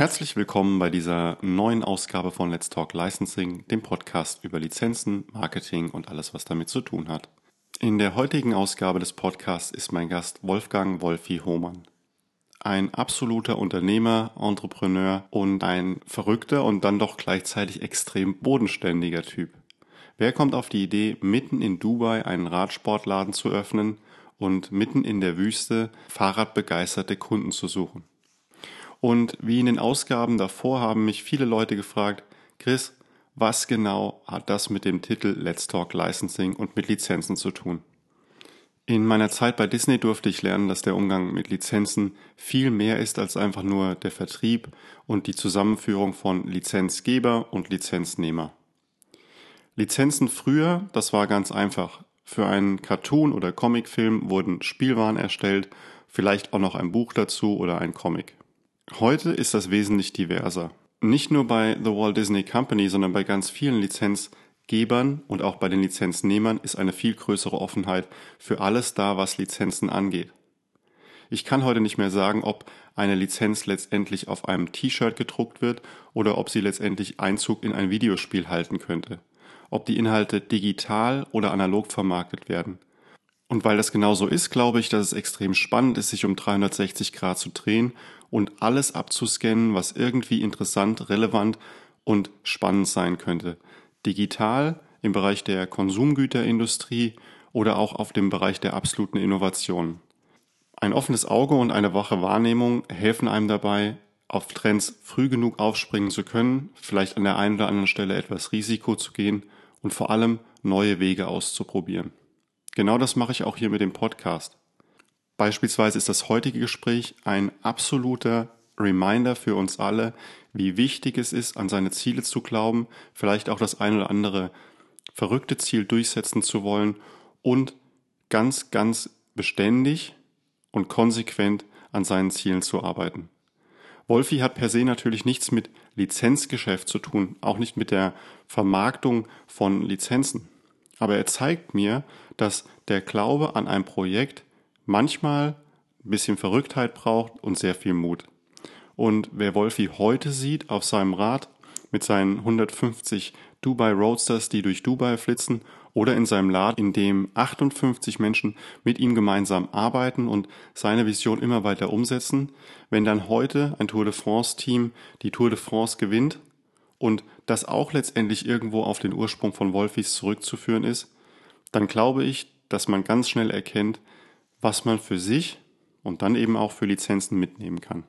Herzlich willkommen bei dieser neuen Ausgabe von Let's Talk Licensing, dem Podcast über Lizenzen, Marketing und alles, was damit zu tun hat. In der heutigen Ausgabe des Podcasts ist mein Gast Wolfgang Wolfi Hohmann. Ein absoluter Unternehmer, Entrepreneur und ein verrückter und dann doch gleichzeitig extrem bodenständiger Typ. Wer kommt auf die Idee, mitten in Dubai einen Radsportladen zu öffnen und mitten in der Wüste Fahrradbegeisterte Kunden zu suchen? Und wie in den Ausgaben davor haben mich viele Leute gefragt, Chris, was genau hat das mit dem Titel Let's Talk Licensing und mit Lizenzen zu tun? In meiner Zeit bei Disney durfte ich lernen, dass der Umgang mit Lizenzen viel mehr ist als einfach nur der Vertrieb und die Zusammenführung von Lizenzgeber und Lizenznehmer. Lizenzen früher, das war ganz einfach. Für einen Cartoon oder Comicfilm wurden Spielwaren erstellt, vielleicht auch noch ein Buch dazu oder ein Comic. Heute ist das wesentlich diverser. Nicht nur bei The Walt Disney Company, sondern bei ganz vielen Lizenzgebern und auch bei den Lizenznehmern ist eine viel größere Offenheit für alles da, was Lizenzen angeht. Ich kann heute nicht mehr sagen, ob eine Lizenz letztendlich auf einem T-Shirt gedruckt wird oder ob sie letztendlich Einzug in ein Videospiel halten könnte. Ob die Inhalte digital oder analog vermarktet werden. Und weil das genau so ist, glaube ich, dass es extrem spannend ist, sich um 360 Grad zu drehen und alles abzuscannen, was irgendwie interessant, relevant und spannend sein könnte. Digital im Bereich der Konsumgüterindustrie oder auch auf dem Bereich der absoluten Innovation. Ein offenes Auge und eine wache Wahrnehmung helfen einem dabei, auf Trends früh genug aufspringen zu können, vielleicht an der einen oder anderen Stelle etwas Risiko zu gehen und vor allem neue Wege auszuprobieren. Genau das mache ich auch hier mit dem Podcast. Beispielsweise ist das heutige Gespräch ein absoluter Reminder für uns alle, wie wichtig es ist, an seine Ziele zu glauben, vielleicht auch das ein oder andere verrückte Ziel durchsetzen zu wollen und ganz, ganz beständig und konsequent an seinen Zielen zu arbeiten. Wolfi hat per se natürlich nichts mit Lizenzgeschäft zu tun, auch nicht mit der Vermarktung von Lizenzen. Aber er zeigt mir, dass der Glaube an ein Projekt manchmal ein bisschen Verrücktheit braucht und sehr viel Mut. Und wer Wolfi heute sieht auf seinem Rad mit seinen 150 Dubai Roadsters, die durch Dubai flitzen, oder in seinem Laden, in dem 58 Menschen mit ihm gemeinsam arbeiten und seine Vision immer weiter umsetzen, wenn dann heute ein Tour de France Team die Tour de France gewinnt und das auch letztendlich irgendwo auf den Ursprung von Wolfis zurückzuführen ist, dann glaube ich, dass man ganz schnell erkennt, was man für sich und dann eben auch für Lizenzen mitnehmen kann.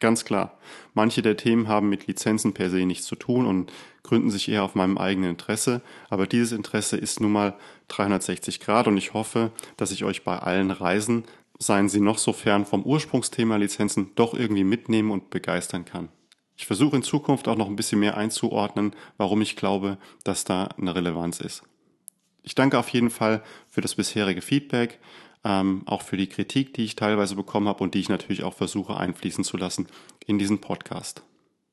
Ganz klar, manche der Themen haben mit Lizenzen per se nichts zu tun und gründen sich eher auf meinem eigenen Interesse, aber dieses Interesse ist nun mal 360 Grad und ich hoffe, dass ich euch bei allen Reisen, seien sie noch so fern vom Ursprungsthema Lizenzen, doch irgendwie mitnehmen und begeistern kann. Ich versuche in Zukunft auch noch ein bisschen mehr einzuordnen, warum ich glaube, dass da eine Relevanz ist. Ich danke auf jeden Fall für das bisherige Feedback ähm, auch für die Kritik, die ich teilweise bekommen habe und die ich natürlich auch versuche einfließen zu lassen in diesen Podcast.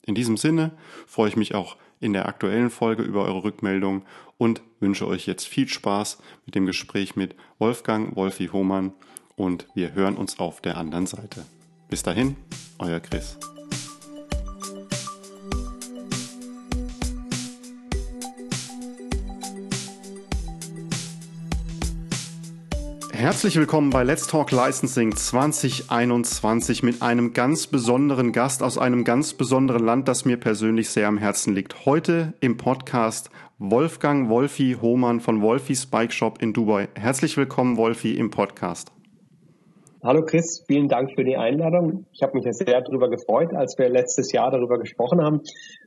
In diesem Sinne freue ich mich auch in der aktuellen Folge über eure Rückmeldung und wünsche euch jetzt viel Spaß mit dem Gespräch mit Wolfgang Wolfi Hohmann und wir hören uns auf der anderen Seite. Bis dahin, euer Chris. Herzlich willkommen bei Let's Talk Licensing 2021 mit einem ganz besonderen Gast aus einem ganz besonderen Land, das mir persönlich sehr am Herzen liegt. Heute im Podcast Wolfgang Wolfi Hohmann von Wolfis Bike Shop in Dubai. Herzlich willkommen, Wolfi, im Podcast. Hallo Chris, vielen Dank für die Einladung. Ich habe mich sehr darüber gefreut, als wir letztes Jahr darüber gesprochen haben,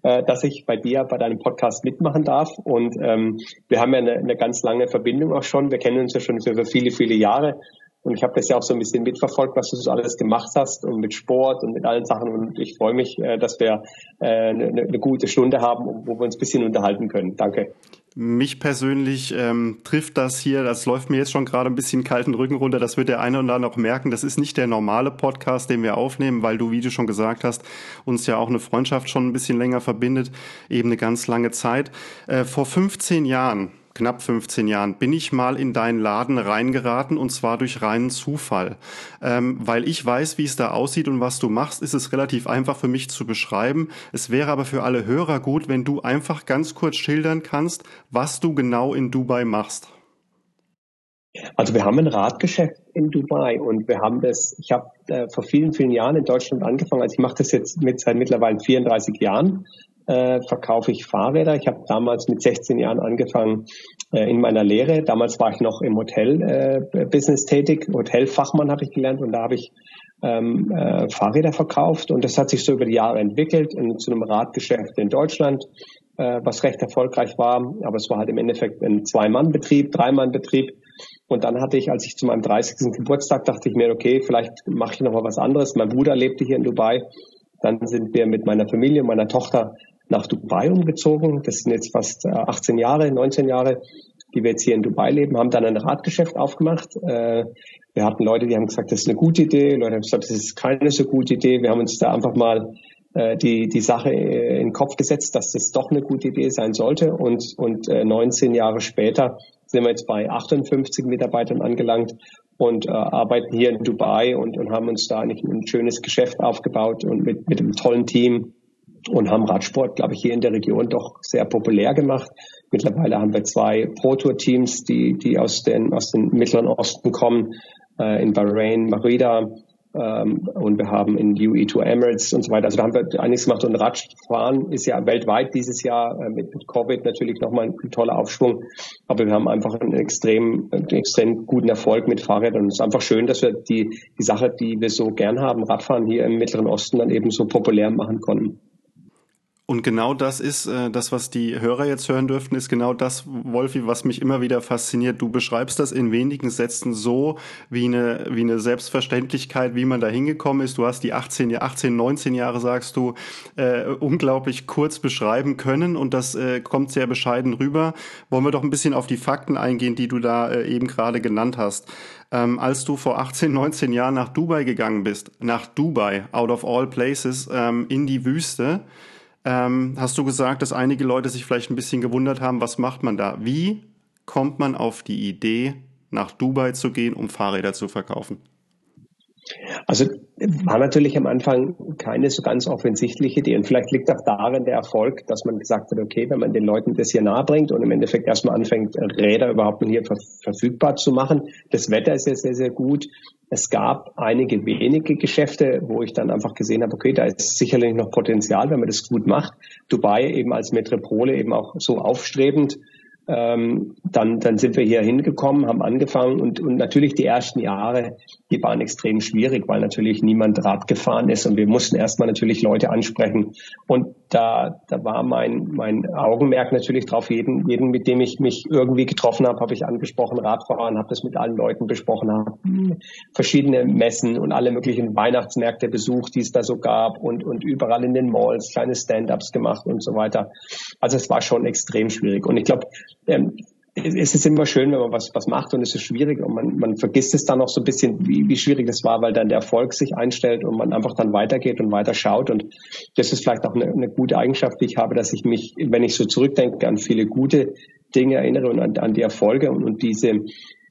äh, dass ich bei dir bei deinem Podcast mitmachen darf. Und ähm, wir haben ja eine, eine ganz lange Verbindung auch schon. Wir kennen uns ja schon für viele, viele Jahre. Und ich habe das ja auch so ein bisschen mitverfolgt, was du so alles gemacht hast und mit Sport und mit allen Sachen. Und ich freue mich, äh, dass wir äh, eine, eine gute Stunde haben, wo wir uns ein bisschen unterhalten können. Danke. Mich persönlich ähm, trifft das hier, das läuft mir jetzt schon gerade ein bisschen kalten Rücken runter. Das wird der eine oder andere noch merken. Das ist nicht der normale Podcast, den wir aufnehmen, weil du, wie du schon gesagt hast, uns ja auch eine Freundschaft schon ein bisschen länger verbindet, eben eine ganz lange Zeit. Äh, vor 15 Jahren knapp 15 Jahren bin ich mal in deinen Laden reingeraten und zwar durch reinen Zufall. Ähm, weil ich weiß, wie es da aussieht und was du machst, ist es relativ einfach für mich zu beschreiben. Es wäre aber für alle Hörer gut, wenn du einfach ganz kurz schildern kannst, was du genau in Dubai machst. Also wir haben ein Radgeschäft in Dubai und wir haben das, ich habe äh, vor vielen, vielen Jahren in Deutschland angefangen, also ich mache das jetzt mit seit mittlerweile 34 Jahren, äh, verkaufe ich Fahrräder. Ich habe damals mit 16 Jahren angefangen äh, in meiner Lehre. Damals war ich noch im Hotel-Business äh, tätig, Hotelfachmann habe ich gelernt und da habe ich ähm, äh, Fahrräder verkauft und das hat sich so über die Jahre entwickelt in, zu einem Radgeschäft in Deutschland, äh, was recht erfolgreich war, aber es war halt im Endeffekt ein Zwei-Mann-Betrieb, Drei-Mann-Betrieb und dann hatte ich, als ich zu meinem 30. Geburtstag dachte ich mir, okay, vielleicht mache ich noch mal was anderes. Mein Bruder lebte hier in Dubai. Dann sind wir mit meiner Familie, meiner Tochter nach Dubai umgezogen. Das sind jetzt fast 18 äh, Jahre, 19 Jahre, die wir jetzt hier in Dubai leben, haben dann ein Radgeschäft aufgemacht. Äh, wir hatten Leute, die haben gesagt, das ist eine gute Idee. Leute haben gesagt, das ist keine so gute Idee. Wir haben uns da einfach mal äh, die, die Sache in den Kopf gesetzt, dass das doch eine gute Idee sein sollte. Und, und 19 Jahre später sind wir jetzt bei 58 Mitarbeitern angelangt und äh, arbeiten hier in Dubai und, und haben uns da eigentlich ein schönes Geschäft aufgebaut und mit, mit einem tollen Team und haben Radsport, glaube ich, hier in der Region doch sehr populär gemacht. Mittlerweile haben wir zwei Pro-Tour-Teams, die, die aus den, aus den Mittleren Osten kommen, äh, in Bahrain, Marida, ähm, und wir haben in UE2 Emirates und so weiter. Also da haben wir einiges gemacht. Und Radfahren ist ja weltweit dieses Jahr äh, mit, mit Covid natürlich nochmal ein, ein toller Aufschwung. Aber wir haben einfach einen extrem, einen extrem guten Erfolg mit Fahrrädern. Und es ist einfach schön, dass wir die, die Sache, die wir so gern haben, Radfahren hier im Mittleren Osten, dann eben so populär machen konnten. Und genau das ist äh, das, was die Hörer jetzt hören dürften, ist genau das, Wolfi, was mich immer wieder fasziniert. Du beschreibst das in wenigen Sätzen so wie eine, wie eine Selbstverständlichkeit, wie man da hingekommen ist. Du hast die 18, 18 19 Jahre, sagst du, äh, unglaublich kurz beschreiben können und das äh, kommt sehr bescheiden rüber. Wollen wir doch ein bisschen auf die Fakten eingehen, die du da äh, eben gerade genannt hast. Ähm, als du vor 18, 19 Jahren nach Dubai gegangen bist, nach Dubai, out of all places, ähm, in die Wüste, ähm, hast du gesagt, dass einige Leute sich vielleicht ein bisschen gewundert haben, was macht man da? Wie kommt man auf die Idee, nach Dubai zu gehen, um Fahrräder zu verkaufen? Also war natürlich am Anfang keine so ganz offensichtliche Idee. Und vielleicht liegt auch darin der Erfolg, dass man gesagt hat, okay, wenn man den Leuten das hier nahe bringt und im Endeffekt erstmal anfängt, Räder überhaupt hier ver verfügbar zu machen. Das Wetter ist ja sehr, sehr gut. Es gab einige wenige Geschäfte, wo ich dann einfach gesehen habe, okay, da ist sicherlich noch Potenzial, wenn man das gut macht. Dubai eben als Metropole eben auch so aufstrebend ähm, dann, dann sind wir hier hingekommen, haben angefangen und, und natürlich die ersten Jahre, die waren extrem schwierig, weil natürlich niemand Rad gefahren ist und wir mussten erstmal natürlich Leute ansprechen. Und da, da war mein, mein Augenmerk natürlich drauf, jeden, jeden, mit dem ich mich irgendwie getroffen habe, habe ich angesprochen, Radfahren, habe das mit allen Leuten besprochen, habe verschiedene Messen und alle möglichen Weihnachtsmärkte besucht, die es da so gab und, und überall in den Malls kleine Stand-ups gemacht und so weiter. Also es war schon extrem schwierig. Und ich glaube, ähm, es ist immer schön, wenn man was, was macht und es ist schwierig und man, man vergisst es dann auch so ein bisschen, wie, wie schwierig das war, weil dann der Erfolg sich einstellt und man einfach dann weitergeht und weiter schaut. Und das ist vielleicht auch eine, eine gute Eigenschaft, die ich habe, dass ich mich, wenn ich so zurückdenke, an viele gute Dinge erinnere und an, an die Erfolge und, und diese,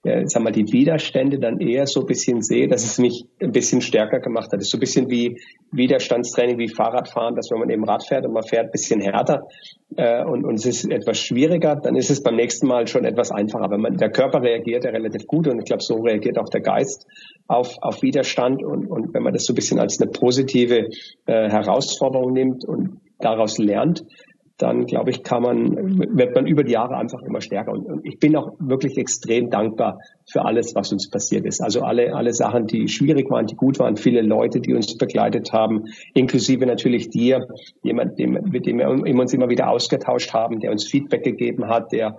äh, sag mal, die Widerstände dann eher so ein bisschen sehe, dass es mich ein bisschen stärker gemacht hat. Das ist so ein bisschen wie Widerstandstraining, wie Fahrradfahren, dass wenn man eben Rad fährt und man fährt ein bisschen härter äh, und, und es ist etwas schwieriger, dann ist es beim nächsten Mal schon etwas einfacher. Wenn man, der Körper reagiert ja relativ gut und ich glaube, so reagiert auch der Geist auf, auf Widerstand und, und wenn man das so ein bisschen als eine positive äh, Herausforderung nimmt und daraus lernt, dann glaube ich, kann man, wird man über die Jahre einfach immer stärker. Und, ich bin auch wirklich extrem dankbar für alles, was uns passiert ist. Also alle, alle Sachen, die schwierig waren, die gut waren, viele Leute, die uns begleitet haben, inklusive natürlich dir, jemand, dem, mit dem wir uns immer wieder ausgetauscht haben, der uns Feedback gegeben hat, der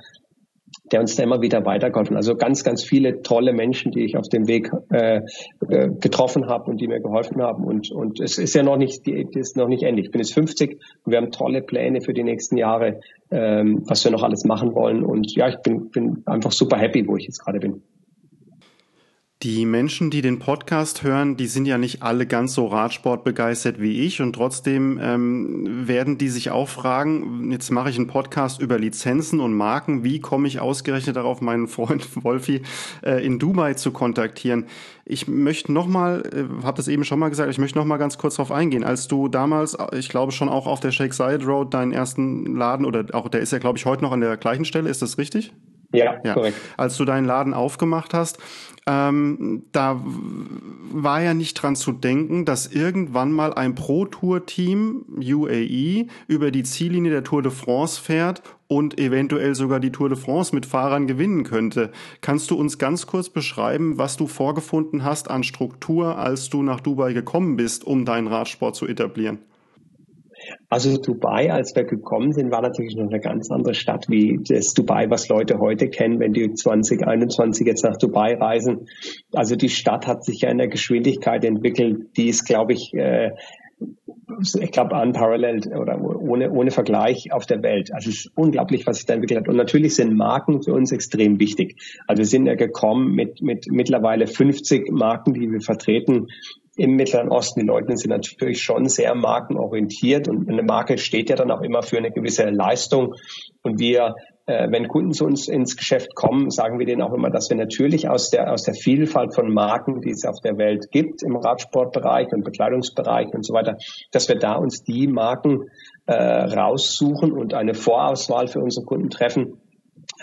der uns da immer wieder weitergeholfen. Also ganz, ganz viele tolle Menschen, die ich auf dem Weg äh, äh getroffen habe und die mir geholfen haben. Und, und es ist ja noch nicht, die, ist noch nicht endlich. Ich bin jetzt 50 und wir haben tolle Pläne für die nächsten Jahre, ähm, was wir noch alles machen wollen. Und ja, ich bin, bin einfach super happy, wo ich jetzt gerade bin. Die Menschen, die den Podcast hören, die sind ja nicht alle ganz so Radsport begeistert wie ich und trotzdem ähm, werden die sich auch fragen, jetzt mache ich einen Podcast über Lizenzen und Marken, wie komme ich ausgerechnet darauf, meinen Freund Wolfi äh, in Dubai zu kontaktieren? Ich möchte nochmal, äh, habe das eben schon mal gesagt, ich möchte nochmal ganz kurz darauf eingehen. Als du damals, ich glaube schon auch auf der Shake Side Road deinen ersten Laden oder auch der ist ja glaube ich heute noch an der gleichen Stelle, ist das richtig? Ja, ja, korrekt. Als du deinen Laden aufgemacht hast, ähm, da war ja nicht dran zu denken, dass irgendwann mal ein Pro-Tour-Team UAE über die Ziellinie der Tour de France fährt und eventuell sogar die Tour de France mit Fahrern gewinnen könnte. Kannst du uns ganz kurz beschreiben, was du vorgefunden hast an Struktur, als du nach Dubai gekommen bist, um deinen Radsport zu etablieren? Also Dubai, als wir gekommen sind, war natürlich noch eine ganz andere Stadt wie das Dubai, was Leute heute kennen, wenn die 2021 jetzt nach Dubai reisen. Also die Stadt hat sich ja in der Geschwindigkeit entwickelt, die ist, glaube ich, äh, ich glaube, unparalleled oder ohne, ohne Vergleich auf der Welt. Also es ist unglaublich, was sich da entwickelt hat. Und natürlich sind Marken für uns extrem wichtig. Also wir sind ja gekommen mit, mit mittlerweile 50 Marken, die wir vertreten im Mittleren Osten. Die Leute sind natürlich schon sehr markenorientiert und eine Marke steht ja dann auch immer für eine gewisse Leistung. Und wir, äh, wenn Kunden zu uns ins Geschäft kommen, sagen wir denen auch immer, dass wir natürlich aus der, aus der Vielfalt von Marken, die es auf der Welt gibt, im Radsportbereich und Bekleidungsbereich und so weiter, dass wir da uns die Marken äh, raussuchen und eine Vorauswahl für unsere Kunden treffen,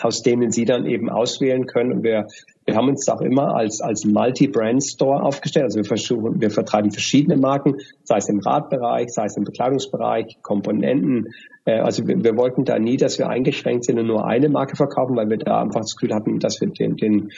aus denen sie dann eben auswählen können. Und wir, wir haben uns auch immer als, als Multi-Brand-Store aufgestellt. Also wir versuchen, wir vertreiben verschiedene Marken, sei es im Radbereich, sei es im Bekleidungsbereich, Komponenten. Äh, also wir, wir wollten da nie, dass wir eingeschränkt sind und nur eine Marke verkaufen, weil wir da einfach das Gefühl hatten, dass wir den, den,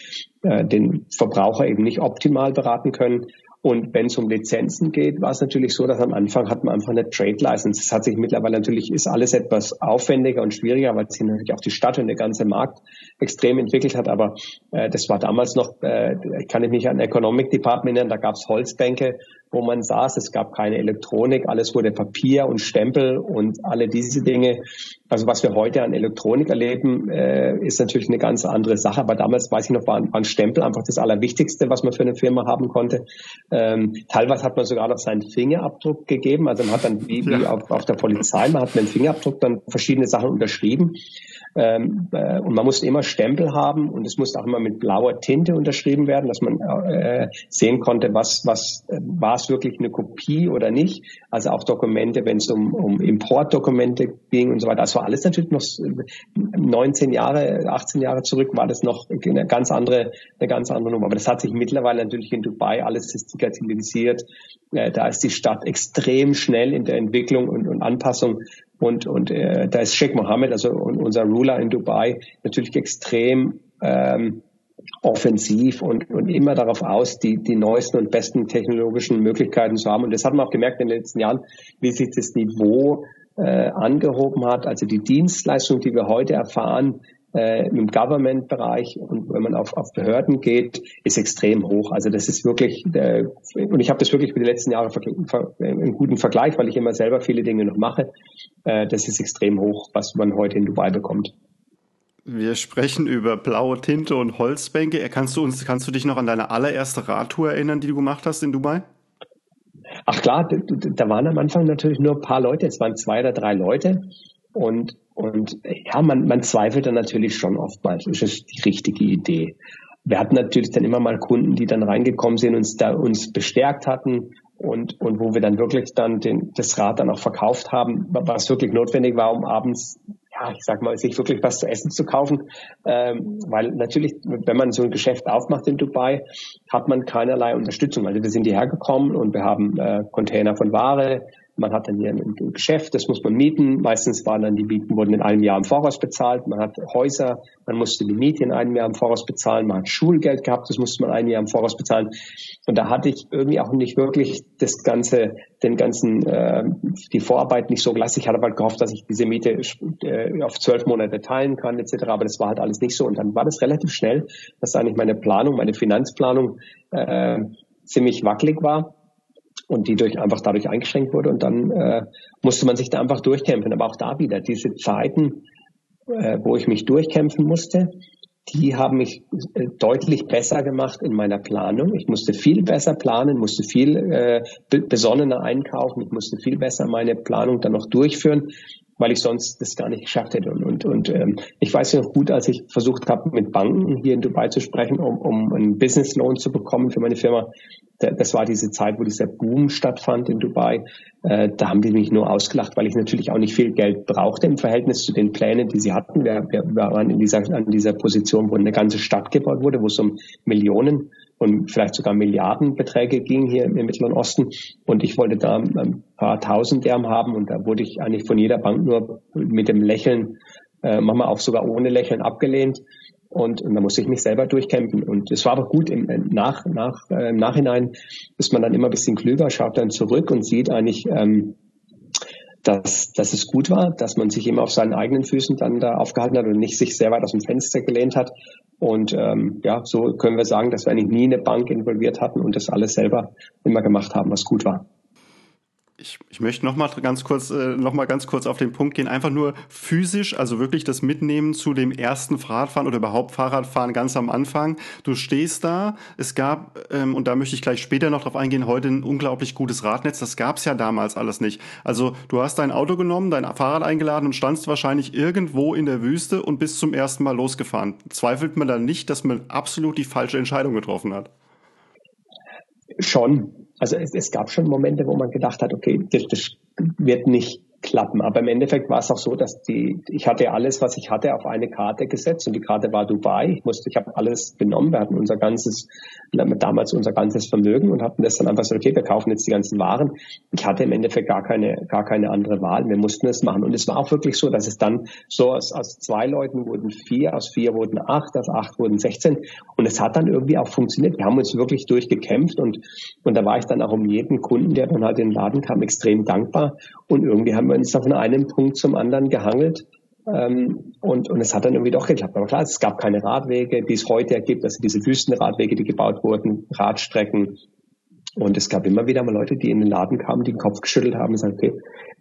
äh, den Verbraucher eben nicht optimal beraten können. Und wenn es um Lizenzen geht, war es natürlich so, dass am Anfang hat man einfach eine Trade License. Das hat sich mittlerweile natürlich, ist alles etwas aufwendiger und schwieriger, weil sich natürlich auch die Stadt und der ganze Markt extrem entwickelt hat. Aber äh, das war damals noch, äh, kann ich mich an Economic Department erinnern, da gab es Holzbänke wo man saß. Es gab keine Elektronik, alles wurde Papier und Stempel und alle diese Dinge. Also was wir heute an Elektronik erleben, äh, ist natürlich eine ganz andere Sache. Aber damals, weiß ich noch, war, war ein Stempel einfach das Allerwichtigste, was man für eine Firma haben konnte. Ähm, teilweise hat man sogar noch seinen Fingerabdruck gegeben. Also man hat dann wie, wie auf, auf der Polizei, man hat mit dem Fingerabdruck dann verschiedene Sachen unterschrieben. Ähm, äh, und man musste immer Stempel haben und es musste auch immer mit blauer Tinte unterschrieben werden, dass man äh, sehen konnte, was, was äh, war es wirklich eine Kopie oder nicht. Also auch Dokumente, wenn es um, um Importdokumente ging und so weiter. Das war alles natürlich noch 19 Jahre, 18 Jahre zurück war das noch eine ganz andere, eine ganz andere Nummer. Aber das hat sich mittlerweile natürlich in Dubai alles digitalisiert. Da ist die Stadt extrem schnell in der Entwicklung und, und Anpassung und, und äh, da ist Sheikh Mohammed, also unser Ruler in Dubai, natürlich extrem ähm, offensiv und, und immer darauf aus, die, die neuesten und besten technologischen Möglichkeiten zu haben. Und das hat man auch gemerkt in den letzten Jahren, wie sich das Niveau äh, angehoben hat. Also die Dienstleistung, die wir heute erfahren, äh, im Government-Bereich und wenn man auf, auf Behörden geht, ist extrem hoch. Also das ist wirklich, äh, und ich habe das wirklich für die letzten Jahre einen guten Vergleich, weil ich immer selber viele Dinge noch mache. Äh, das ist extrem hoch, was man heute in Dubai bekommt. Wir sprechen über blaue Tinte und Holzbänke. Kannst du uns, kannst du dich noch an deine allererste Radtour erinnern, die du gemacht hast in Dubai? Ach klar, da waren am Anfang natürlich nur ein paar Leute. Es waren zwei oder drei Leute. Und, und ja, man, man zweifelt dann natürlich schon oftmals, ist es die richtige Idee. Wir hatten natürlich dann immer mal Kunden, die dann reingekommen sind uns da uns bestärkt hatten und, und wo wir dann wirklich dann den, das Rad dann auch verkauft haben, was wirklich notwendig war, um abends ja, ich sag mal, sich wirklich was zu essen zu kaufen. Ähm, weil natürlich, wenn man so ein Geschäft aufmacht in Dubai, hat man keinerlei Unterstützung. Also wir sind hierher gekommen und wir haben äh, Container von Ware, man hat dann hier ein, Geschäft, das muss man mieten. Meistens waren dann die Mieten wurden in einem Jahr im Voraus bezahlt. Man hat Häuser, man musste die Miete in einem Jahr im Voraus bezahlen. Man hat Schulgeld gehabt, das musste man ein Jahr im Voraus bezahlen. Und da hatte ich irgendwie auch nicht wirklich das ganze, den ganzen, äh, die Vorarbeit nicht so gelassen. Ich hatte halt gehofft, dass ich diese Miete äh, auf zwölf Monate teilen kann, etc. Aber das war halt alles nicht so. Und dann war das relativ schnell, dass eigentlich meine Planung, meine Finanzplanung äh, ziemlich wackelig war und die durch einfach dadurch eingeschränkt wurde und dann äh, musste man sich da einfach durchkämpfen. Aber auch da wieder diese Zeiten, äh, wo ich mich durchkämpfen musste, die haben mich äh, deutlich besser gemacht in meiner Planung. Ich musste viel besser planen, musste viel äh, besonnener einkaufen, ich musste viel besser meine Planung dann noch durchführen, weil ich sonst das gar nicht geschafft hätte. Und, und, und ähm, ich weiß noch gut, als ich versucht habe, mit Banken hier in Dubai zu sprechen, um, um einen Business Loan zu bekommen für meine Firma, das war diese Zeit, wo dieser Boom stattfand in Dubai. Äh, da haben die mich nur ausgelacht, weil ich natürlich auch nicht viel Geld brauchte im Verhältnis zu den Plänen, die sie hatten. Wir, wir waren in dieser, an dieser Position, wo eine ganze Stadt gebaut wurde, wo es um Millionen und vielleicht sogar Milliardenbeträge ging hier im Mittleren Osten. Und ich wollte da ein paar tausend Derm haben und da wurde ich eigentlich von jeder Bank nur mit dem Lächeln, äh, manchmal auch sogar ohne Lächeln abgelehnt. Und, und da musste ich mich selber durchkämpfen. Und es war aber gut, im, nach, nach, äh, im Nachhinein ist man dann immer ein bisschen klüger, schaut dann zurück und sieht eigentlich, ähm, dass, dass es gut war, dass man sich immer auf seinen eigenen Füßen dann da aufgehalten hat und nicht sich sehr weit aus dem Fenster gelehnt hat. Und ähm, ja, so können wir sagen, dass wir eigentlich nie eine Bank involviert hatten und das alles selber immer gemacht haben, was gut war ich, ich möchte noch mal ganz kurz äh, noch mal ganz kurz auf den Punkt gehen. Einfach nur physisch, also wirklich das Mitnehmen zu dem ersten Fahrradfahren oder überhaupt Fahrradfahren ganz am Anfang. Du stehst da. Es gab ähm, und da möchte ich gleich später noch drauf eingehen. Heute ein unglaublich gutes Radnetz. Das gab es ja damals alles nicht. Also du hast dein Auto genommen, dein Fahrrad eingeladen und standst wahrscheinlich irgendwo in der Wüste und bist zum ersten Mal losgefahren. Zweifelt man dann nicht, dass man absolut die falsche Entscheidung getroffen hat? Schon, also es, es gab schon Momente, wo man gedacht hat, okay, das, das wird nicht klappen. Aber im Endeffekt war es auch so, dass die, ich hatte alles, was ich hatte, auf eine Karte gesetzt und die Karte war Dubai. Ich musste, ich habe alles genommen. Wir hatten unser ganzes, damals unser ganzes Vermögen und hatten das dann einfach so, okay, wir kaufen jetzt die ganzen Waren. Ich hatte im Endeffekt gar keine, gar keine andere Wahl. Wir mussten es machen. Und es war auch wirklich so, dass es dann so aus, aus zwei Leuten wurden vier, aus vier wurden acht, aus acht wurden 16. Und es hat dann irgendwie auch funktioniert. Wir haben uns wirklich durchgekämpft und, und da war ich dann auch um jeden Kunden, der dann halt in den Laden kam, extrem dankbar. Und irgendwie haben wir uns da von einem Punkt zum anderen gehangelt. Ähm, und, und es hat dann irgendwie doch geklappt. Aber klar, es gab keine Radwege, die es heute ergibt, also diese Wüstenradwege, die gebaut wurden, Radstrecken. Und es gab immer wieder mal Leute, die in den Laden kamen, die den Kopf geschüttelt haben und gesagt, okay,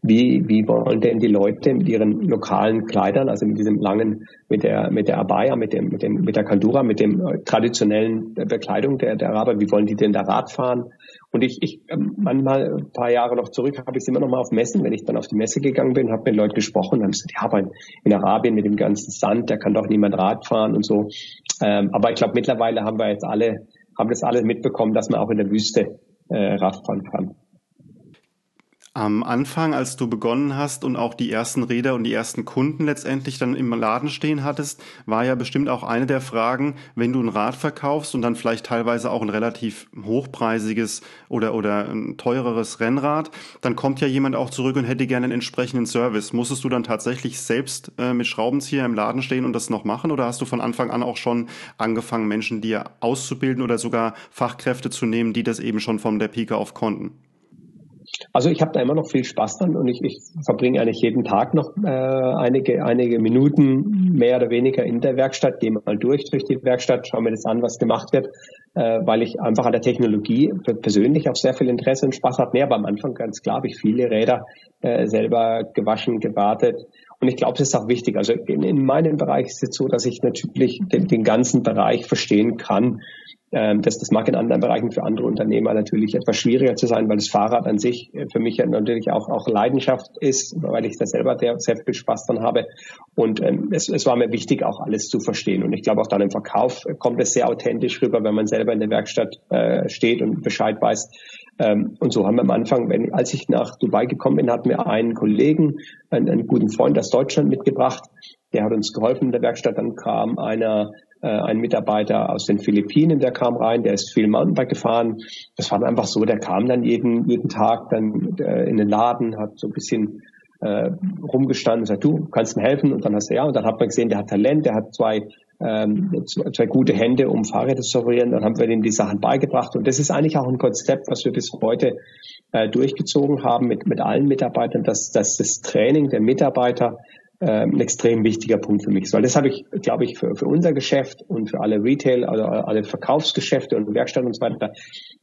wie, wie wollen denn die Leute mit ihren lokalen Kleidern, also mit diesem langen, mit der, mit der Abaya, mit dem, mit dem, mit der Kandura, mit dem äh, traditionellen Bekleidung der, der Araber, wie wollen die denn da Rad fahren? Und ich, ich ähm, manchmal ein paar Jahre noch zurück habe ich es immer noch mal auf Messen, wenn ich dann auf die Messe gegangen bin, habe mit Leuten gesprochen, dann haben sie gesagt, ja, aber in, Arabien mit dem ganzen Sand, da kann doch niemand Rad fahren und so. Ähm, aber ich glaube, mittlerweile haben wir jetzt alle, haben das alle mitbekommen, dass man auch in der Wüste äh, Radfahren kann. Am Anfang, als du begonnen hast und auch die ersten Räder und die ersten Kunden letztendlich dann im Laden stehen hattest, war ja bestimmt auch eine der Fragen, wenn du ein Rad verkaufst und dann vielleicht teilweise auch ein relativ hochpreisiges oder, oder ein teureres Rennrad, dann kommt ja jemand auch zurück und hätte gerne einen entsprechenden Service. Musstest du dann tatsächlich selbst äh, mit Schraubenzieher im Laden stehen und das noch machen oder hast du von Anfang an auch schon angefangen, Menschen dir auszubilden oder sogar Fachkräfte zu nehmen, die das eben schon von der Pike auf konnten? Also ich habe da immer noch viel Spaß dran und ich, ich verbringe eigentlich jeden Tag noch äh, einige, einige Minuten mehr oder weniger in der Werkstatt, gehe mal durch durch die Werkstatt, schaue mir das an, was gemacht wird, äh, weil ich einfach an der Technologie persönlich auch sehr viel Interesse und Spaß habe. Nee, aber am Anfang ganz klar habe ich viele Räder äh, selber gewaschen, gewartet. Und ich glaube, es ist auch wichtig. Also in, in meinem Bereich ist es so, dass ich natürlich den, den ganzen Bereich verstehen kann ähm, das, das mag in anderen Bereichen für andere Unternehmer natürlich etwas schwieriger zu sein, weil das Fahrrad an sich äh, für mich natürlich auch, auch Leidenschaft ist, weil ich da selber sehr, viel Spaß dran habe. Und ähm, es, es war mir wichtig, auch alles zu verstehen. Und ich glaube, auch dann im Verkauf kommt es sehr authentisch rüber, wenn man selber in der Werkstatt äh, steht und Bescheid weiß. Ähm, und so haben wir am Anfang, wenn, als ich nach Dubai gekommen bin, hatten wir einen Kollegen, einen, einen guten Freund aus Deutschland mitgebracht. Der hat uns geholfen in der Werkstatt. Dann kam einer ein Mitarbeiter aus den Philippinen, der kam rein, der ist viel Mountainbike gefahren. Das war dann einfach so, der kam dann jeden, jeden Tag dann äh, in den Laden, hat so ein bisschen äh, rumgestanden und sagt, du kannst mir helfen und dann hast du ja und dann hat man gesehen, der hat Talent, der hat zwei ähm, zwei gute Hände, um Fahrräder zu operieren. Dann haben wir ihm die Sachen beigebracht und das ist eigentlich auch ein Konzept, was wir bis heute äh, durchgezogen haben mit mit allen Mitarbeitern, dass, dass das Training der Mitarbeiter ein extrem wichtiger Punkt für mich. Weil das habe ich, glaube ich, für, für unser Geschäft und für alle Retail, also alle Verkaufsgeschäfte und Werkstätten und so weiter,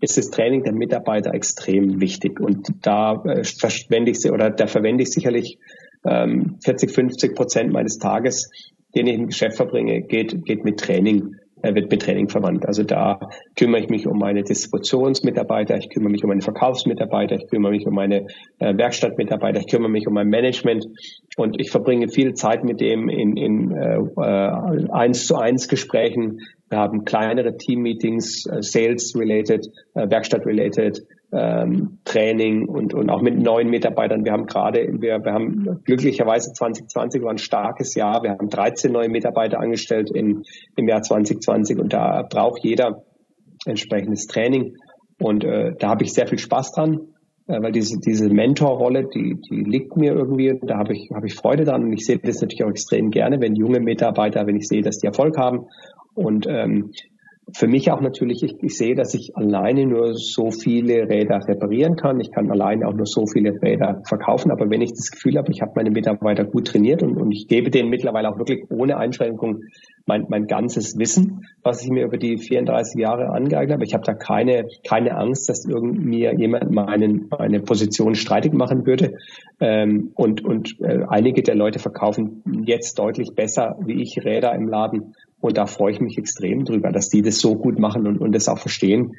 ist das Training der Mitarbeiter extrem wichtig. Und da äh, verschwende ich oder da verwende ich sicherlich ähm, 40, 50 Prozent meines Tages den ich im Geschäft verbringe, geht, geht mit Training wird mit Training verwandt. Also da kümmere ich mich um meine Distributionsmitarbeiter, ich kümmere mich um meine Verkaufsmitarbeiter, ich kümmere mich um meine äh, Werkstattmitarbeiter, ich kümmere mich um mein Management und ich verbringe viel Zeit mit dem in, in äh, eins zu eins Gesprächen. Wir haben kleinere Team-Meetings, äh, Sales-related, äh, Werkstatt-related, ähm, Training und, und auch mit neuen Mitarbeitern. Wir haben gerade, wir, wir haben glücklicherweise 2020 war ein starkes Jahr. Wir haben 13 neue Mitarbeiter angestellt in, im Jahr 2020 und da braucht jeder entsprechendes Training. Und äh, da habe ich sehr viel Spaß dran, äh, weil diese, diese Mentorrolle, die, die liegt mir irgendwie. Da habe ich, habe ich Freude dran und ich sehe das natürlich auch extrem gerne, wenn junge Mitarbeiter, wenn ich sehe, dass die Erfolg haben. Und ähm, für mich auch natürlich, ich, ich sehe, dass ich alleine nur so viele Räder reparieren kann. Ich kann alleine auch nur so viele Räder verkaufen. Aber wenn ich das Gefühl habe, ich habe meine Mitarbeiter gut trainiert und, und ich gebe denen mittlerweile auch wirklich ohne Einschränkung mein, mein ganzes Wissen, was ich mir über die 34 Jahre angeeignet habe. Ich habe da keine, keine Angst, dass irgend mir jemand meinen, meine Position streitig machen würde. Ähm, und und äh, einige der Leute verkaufen jetzt deutlich besser wie ich Räder im Laden und da freue ich mich extrem drüber, dass die das so gut machen und, und das auch verstehen,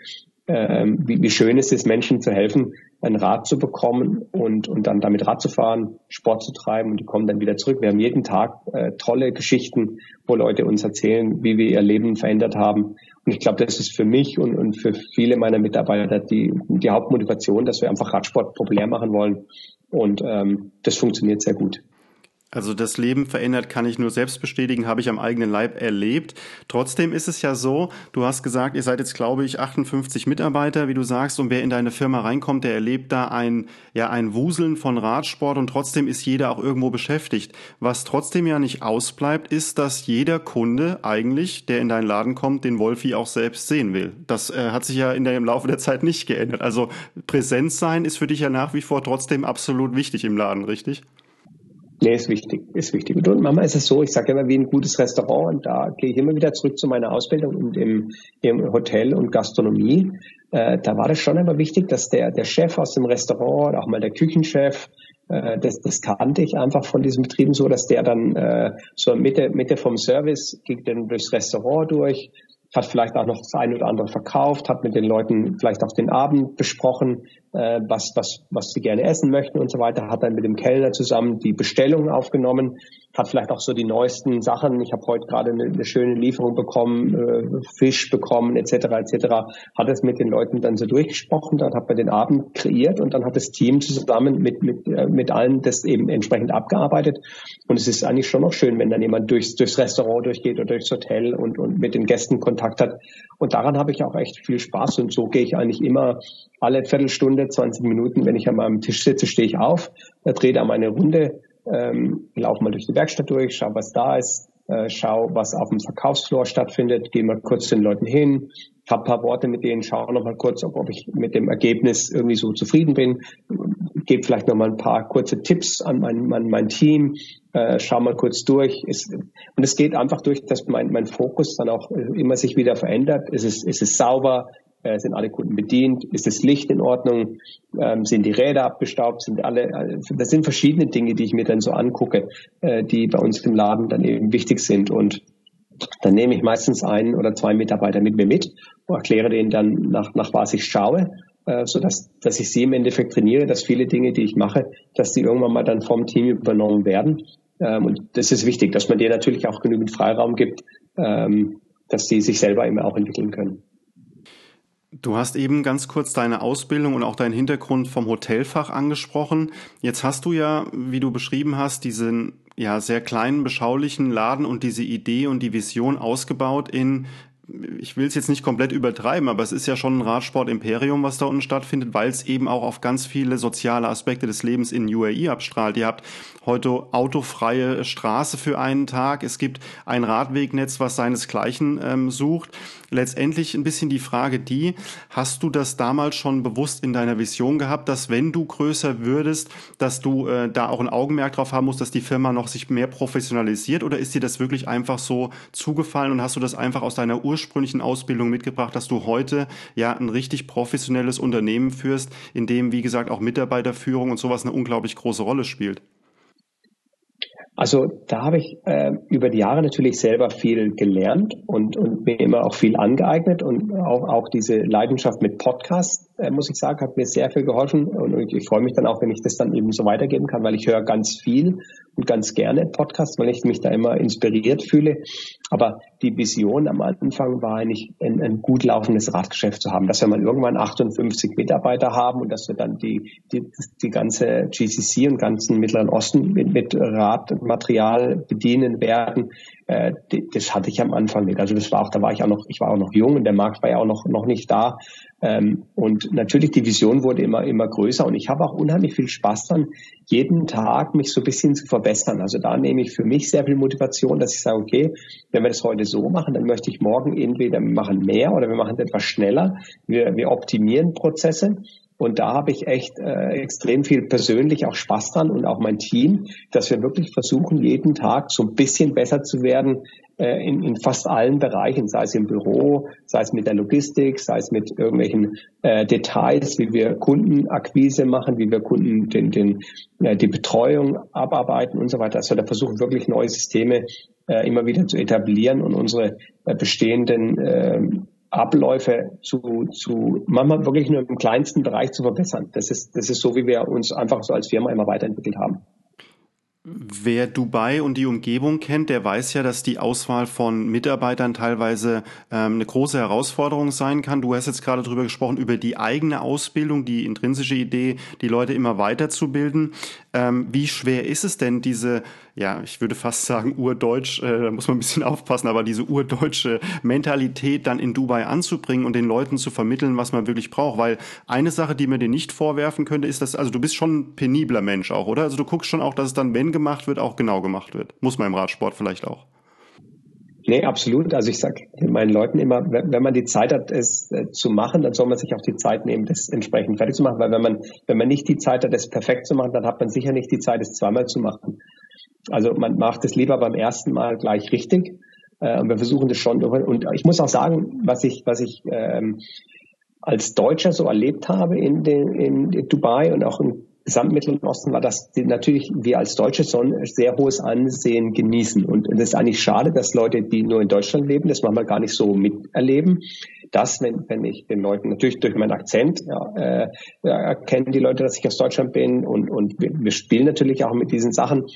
ähm, wie, wie schön es ist, Menschen zu helfen, ein Rad zu bekommen und, und dann damit Rad zu fahren, Sport zu treiben und die kommen dann wieder zurück. Wir haben jeden Tag äh, tolle Geschichten, wo Leute uns erzählen, wie wir ihr Leben verändert haben. Und ich glaube, das ist für mich und, und für viele meiner Mitarbeiter die, die Hauptmotivation, dass wir einfach Radsport populär machen wollen. Und ähm, das funktioniert sehr gut. Also das Leben verändert kann ich nur selbst bestätigen, habe ich am eigenen Leib erlebt. Trotzdem ist es ja so, du hast gesagt, ihr seid jetzt, glaube ich, 58 Mitarbeiter, wie du sagst, und wer in deine Firma reinkommt, der erlebt da ein, ja, ein Wuseln von Radsport und trotzdem ist jeder auch irgendwo beschäftigt. Was trotzdem ja nicht ausbleibt, ist, dass jeder Kunde eigentlich, der in deinen Laden kommt, den Wolfi auch selbst sehen will. Das äh, hat sich ja in der, im Laufe der Zeit nicht geändert. Also Präsenz sein ist für dich ja nach wie vor trotzdem absolut wichtig im Laden, richtig? Nee, ist wichtig, ist wichtig. Und Mama ist es so, ich sage immer wie ein gutes Restaurant und da gehe ich immer wieder zurück zu meiner Ausbildung und im, im Hotel und Gastronomie. Äh, da war das schon immer wichtig, dass der, der Chef aus dem Restaurant, auch mal der Küchenchef, äh, das, das kannte ich einfach von diesen Betrieben so, dass der dann äh, so Mitte, Mitte vom Service ging dann durchs Restaurant durch, hat vielleicht auch noch das eine oder andere verkauft, hat mit den Leuten vielleicht auch den Abend besprochen, äh, was, was, was sie gerne essen möchten und so weiter, hat dann mit dem Kellner zusammen die Bestellungen aufgenommen, hat vielleicht auch so die neuesten Sachen, ich habe heute gerade eine, eine, schöne Lieferung bekommen, äh, Fisch bekommen etc. etc. hat es mit den Leuten dann so durchgesprochen, dann hat man den Abend kreiert und dann hat das Team zusammen mit, mit, äh, mit allen das eben entsprechend abgearbeitet und es ist eigentlich schon noch schön, wenn dann jemand durchs, durchs Restaurant durchgeht oder durchs Hotel und, und mit den Gästen Kontakt hat und daran habe ich auch echt viel Spaß und so gehe ich eigentlich immer alle Viertelstunde, 20 Minuten, wenn ich an meinem Tisch sitze, stehe ich auf, drehe da meine Runde, ähm, laufe mal durch die Werkstatt durch, schaue, was da ist, äh, schau, was auf dem Verkaufsfloor stattfindet, gehe mal kurz den Leuten hin, habe paar Worte mit denen, schaue noch mal kurz, ob, ob ich mit dem Ergebnis irgendwie so zufrieden bin, gebe vielleicht noch mal ein paar kurze Tipps an mein, mein, mein Team, äh, schau mal kurz durch. Ist, und es geht einfach durch, dass mein, mein Fokus dann auch immer sich wieder verändert. Es ist, es ist sauber, äh, sind alle Kunden bedient? Ist das Licht in Ordnung? Ähm, sind die Räder abgestaubt? Sind alle, also das sind verschiedene Dinge, die ich mir dann so angucke, äh, die bei uns im Laden dann eben wichtig sind. Und dann nehme ich meistens einen oder zwei Mitarbeiter mit mir mit und erkläre denen dann nach, nach was ich schaue, äh, so dass, dass ich sie im Endeffekt trainiere, dass viele Dinge, die ich mache, dass die irgendwann mal dann vom Team übernommen werden. Ähm, und das ist wichtig, dass man denen natürlich auch genügend Freiraum gibt, ähm, dass sie sich selber immer auch entwickeln können. Du hast eben ganz kurz deine Ausbildung und auch deinen Hintergrund vom Hotelfach angesprochen. Jetzt hast du ja, wie du beschrieben hast, diesen ja sehr kleinen, beschaulichen Laden und diese Idee und die Vision ausgebaut in ich will es jetzt nicht komplett übertreiben, aber es ist ja schon ein Radsport-Imperium, was da unten stattfindet, weil es eben auch auf ganz viele soziale Aspekte des Lebens in UAE abstrahlt. Ihr habt heute autofreie Straße für einen Tag. Es gibt ein Radwegnetz, was seinesgleichen ähm, sucht letztendlich ein bisschen die Frage die, hast du das damals schon bewusst in deiner Vision gehabt, dass wenn du größer würdest, dass du äh, da auch ein Augenmerk drauf haben musst, dass die Firma noch sich mehr professionalisiert oder ist dir das wirklich einfach so zugefallen und hast du das einfach aus deiner ursprünglichen Ausbildung mitgebracht, dass du heute ja ein richtig professionelles Unternehmen führst, in dem, wie gesagt, auch Mitarbeiterführung und sowas eine unglaublich große Rolle spielt? Also da habe ich äh, über die Jahre natürlich selber viel gelernt und, und mir immer auch viel angeeignet und auch, auch diese Leidenschaft mit Podcasts, äh, muss ich sagen, hat mir sehr viel geholfen und, und ich freue mich dann auch, wenn ich das dann eben so weitergeben kann, weil ich höre ganz viel und ganz gerne Podcasts, weil ich mich da immer inspiriert fühle. Aber die Vision am Anfang war eigentlich ein, ein gut laufendes Radgeschäft zu haben, dass wir mal irgendwann 58 Mitarbeiter haben und dass wir dann die, die, die ganze GCC und ganzen Mittleren Osten mit, mit Radmaterial bedienen werden. Äh, das hatte ich am Anfang nicht. Also das war auch, da war ich auch noch, ich war auch noch jung und der Markt war ja auch noch, noch nicht da. Ähm, und natürlich die Vision wurde immer, immer größer und ich habe auch unheimlich viel Spaß dran, jeden Tag mich so ein bisschen zu verbessern. Also da nehme ich für mich sehr viel Motivation, dass ich sage, okay, wenn wir das heute so machen, dann möchte ich morgen entweder machen mehr oder wir machen es etwas schneller. Wir, wir optimieren Prozesse. Und da habe ich echt äh, extrem viel persönlich auch Spaß dran und auch mein Team, dass wir wirklich versuchen, jeden Tag so ein bisschen besser zu werden äh, in, in fast allen Bereichen, sei es im Büro, sei es mit der Logistik, sei es mit irgendwelchen äh, Details, wie wir Kundenakquise machen, wie wir Kunden den, den, äh, die Betreuung abarbeiten und so weiter. Also da versuchen wirklich neue Systeme äh, immer wieder zu etablieren und unsere äh, bestehenden äh, Abläufe zu, zu manchmal wirklich nur im kleinsten Bereich zu verbessern. Das ist, das ist so, wie wir uns einfach so als Firma immer weiterentwickelt haben. Wer Dubai und die Umgebung kennt, der weiß ja, dass die Auswahl von Mitarbeitern teilweise ähm, eine große Herausforderung sein kann. Du hast jetzt gerade darüber gesprochen, über die eigene Ausbildung, die intrinsische Idee, die Leute immer weiterzubilden. Ähm, wie schwer ist es denn, diese, ja, ich würde fast sagen urdeutsch, äh, da muss man ein bisschen aufpassen, aber diese urdeutsche Mentalität dann in Dubai anzubringen und den Leuten zu vermitteln, was man wirklich braucht? Weil eine Sache, die man dir nicht vorwerfen könnte, ist, dass, also du bist schon ein penibler Mensch auch, oder? Also du guckst schon auch, dass es dann, wenn gemacht wird, auch genau gemacht wird. Muss man im Radsport vielleicht auch. Nee, absolut. Also ich sage meinen Leuten immer, wenn man die Zeit hat, es äh, zu machen, dann soll man sich auch die Zeit nehmen, das entsprechend fertig zu machen. Weil wenn man, wenn man nicht die Zeit hat, es perfekt zu machen, dann hat man sicher nicht die Zeit, es zweimal zu machen. Also man macht es lieber beim ersten Mal gleich richtig. Äh, und wir versuchen das schon. Und ich muss auch sagen, was ich, was ich ähm, als Deutscher so erlebt habe in, den, in Dubai und auch in Gesamtmittleren Osten war, dass die natürlich wir als Deutsche so ein sehr hohes Ansehen genießen. Und es ist eigentlich schade, dass Leute, die nur in Deutschland leben, das manchmal gar nicht so miterleben. Das, wenn, wenn ich den Leuten natürlich durch meinen Akzent ja, äh, erkennen die Leute, dass ich aus Deutschland bin und, und wir, wir spielen natürlich auch mit diesen Sachen.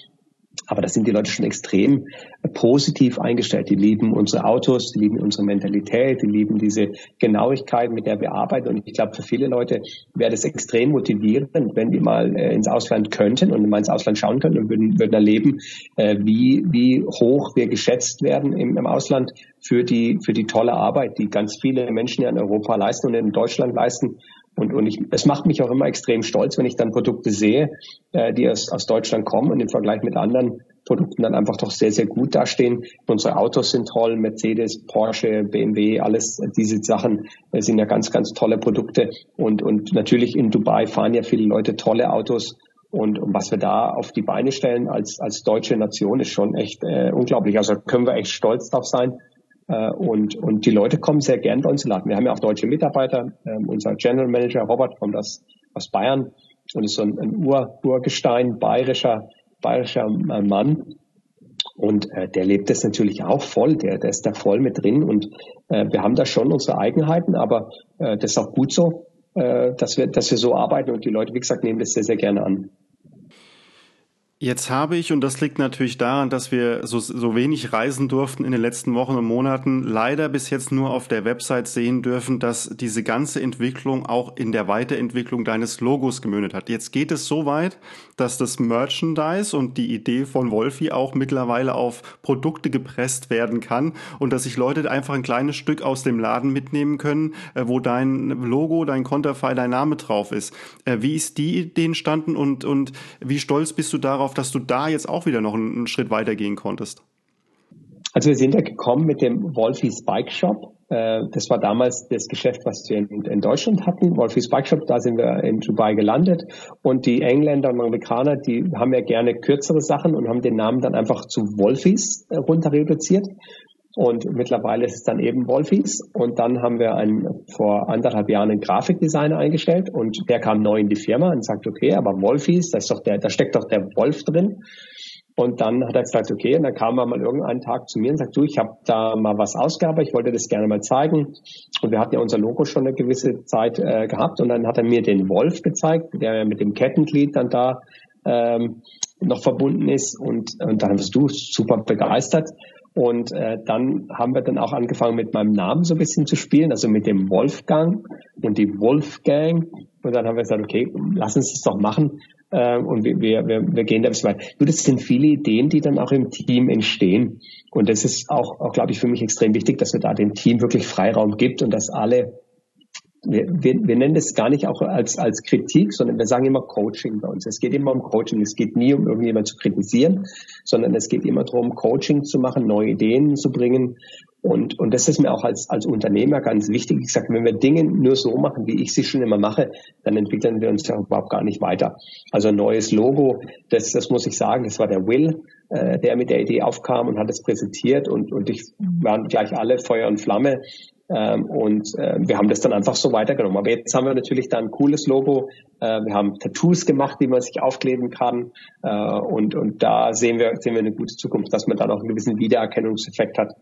Aber da sind die Leute schon extrem positiv eingestellt. Die lieben unsere Autos, die lieben unsere Mentalität, die lieben diese Genauigkeit, mit der wir arbeiten. Und ich glaube, für viele Leute wäre das extrem motivierend, wenn die mal äh, ins Ausland könnten und mal ins Ausland schauen können und würden, würden erleben, äh, wie, wie hoch wir geschätzt werden im, im Ausland für die, für die tolle Arbeit, die ganz viele Menschen ja in Europa leisten und in Deutschland leisten. Und, und ich, es macht mich auch immer extrem stolz, wenn ich dann Produkte sehe, äh, die aus, aus Deutschland kommen und im Vergleich mit anderen Produkten dann einfach doch sehr, sehr gut dastehen. Unsere Autos sind toll, Mercedes, Porsche, BMW, alles diese Sachen äh, sind ja ganz, ganz tolle Produkte. Und, und natürlich in Dubai fahren ja viele Leute tolle Autos. Und, und was wir da auf die Beine stellen als, als deutsche Nation ist schon echt äh, unglaublich. Also können wir echt stolz drauf sein. Äh, und, und die Leute kommen sehr gern bei uns Laden. Wir haben ja auch deutsche Mitarbeiter. Ähm, unser General Manager Robert kommt aus, aus Bayern und ist so ein, ein Ur, Urgestein, bayerischer, bayerischer äh, Mann. Und äh, der lebt das natürlich auch voll, der, der ist da voll mit drin. Und äh, wir haben da schon unsere Eigenheiten, aber äh, das ist auch gut so, äh, dass, wir, dass wir so arbeiten und die Leute, wie gesagt, nehmen das sehr, sehr gerne an. Jetzt habe ich, und das liegt natürlich daran, dass wir so, so wenig reisen durften in den letzten Wochen und Monaten, leider bis jetzt nur auf der Website sehen dürfen, dass diese ganze Entwicklung auch in der Weiterentwicklung deines Logos gemündet hat. Jetzt geht es so weit, dass das Merchandise und die Idee von Wolfi auch mittlerweile auf Produkte gepresst werden kann und dass sich Leute einfach ein kleines Stück aus dem Laden mitnehmen können, äh, wo dein Logo, dein Konterfei, dein Name drauf ist. Äh, wie ist die Idee entstanden und, und wie stolz bist du darauf, darauf, dass du da jetzt auch wieder noch einen, Schritt weitergehen konntest? Also wir sind ja gekommen mit dem Wolfie's Bike Shop. Äh, das war damals das Geschäft, was wir in, Deutschland hatten. Wolfie's Bike Shop, da sind wir in Dubai gelandet. Und die Engländer und Amerikaner, die haben ja gerne kürzere Sachen und haben den Namen dann einfach zu Wolfies äh, runter reduziert. Und mittlerweile ist es dann eben Wolfies. Und dann haben wir einen, vor anderthalb Jahren einen Grafikdesigner eingestellt und der kam neu in die Firma und sagt, okay, aber Wolfies, da ist doch der, da steckt doch der Wolf drin. Und dann hat er gesagt, okay, und dann kam er mal irgendeinen Tag zu mir und sagt, du, ich habe da mal was ausgearbeitet, ich wollte das gerne mal zeigen. Und wir hatten ja unser Logo schon eine gewisse Zeit äh, gehabt. Und dann hat er mir den Wolf gezeigt, der mit dem Kettenglied dann da ähm, noch verbunden ist. Und, und dann bist du super begeistert. Und äh, dann haben wir dann auch angefangen mit meinem Namen so ein bisschen zu spielen, also mit dem Wolfgang und die Wolfgang. Und dann haben wir gesagt, okay, lass uns das doch machen. Äh, und wir, wir, wir gehen da ein bisschen weit. Nur das sind viele Ideen, die dann auch im Team entstehen. Und das ist auch, auch glaube ich, für mich extrem wichtig, dass wir da dem Team wirklich Freiraum gibt und dass alle wir, wir, wir nennen das gar nicht auch als, als Kritik, sondern wir sagen immer Coaching bei uns. Es geht immer um Coaching. Es geht nie um irgendjemand zu kritisieren, sondern es geht immer darum, Coaching zu machen, neue Ideen zu bringen. Und, und das ist mir auch als, als Unternehmer ganz wichtig. Ich sage, wenn wir Dinge nur so machen, wie ich sie schon immer mache, dann entwickeln wir uns ja überhaupt gar nicht weiter. Also ein neues Logo, das, das muss ich sagen, das war der Will, äh, der mit der Idee aufkam und hat es präsentiert und, und ich waren gleich alle Feuer und Flamme. Ähm, und äh, wir haben das dann einfach so weitergenommen. Aber jetzt haben wir natürlich da ein cooles Logo. Äh, wir haben Tattoos gemacht, die man sich aufkleben kann. Äh, und, und da sehen wir, sehen wir eine gute Zukunft, dass man dann auch einen gewissen Wiedererkennungseffekt hat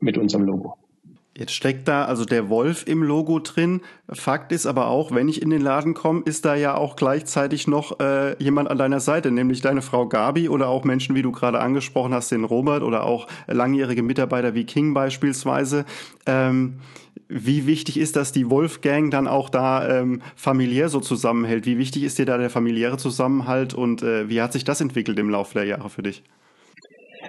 mit unserem Logo. Jetzt steckt da also der Wolf im Logo drin. Fakt ist aber auch, wenn ich in den Laden komme, ist da ja auch gleichzeitig noch äh, jemand an deiner Seite, nämlich deine Frau Gabi oder auch Menschen, wie du gerade angesprochen hast, den Robert oder auch langjährige Mitarbeiter wie King beispielsweise. Ähm, wie wichtig ist, dass die Wolfgang dann auch da ähm, familiär so zusammenhält? Wie wichtig ist dir da der familiäre Zusammenhalt und äh, wie hat sich das entwickelt im Laufe der Jahre für dich?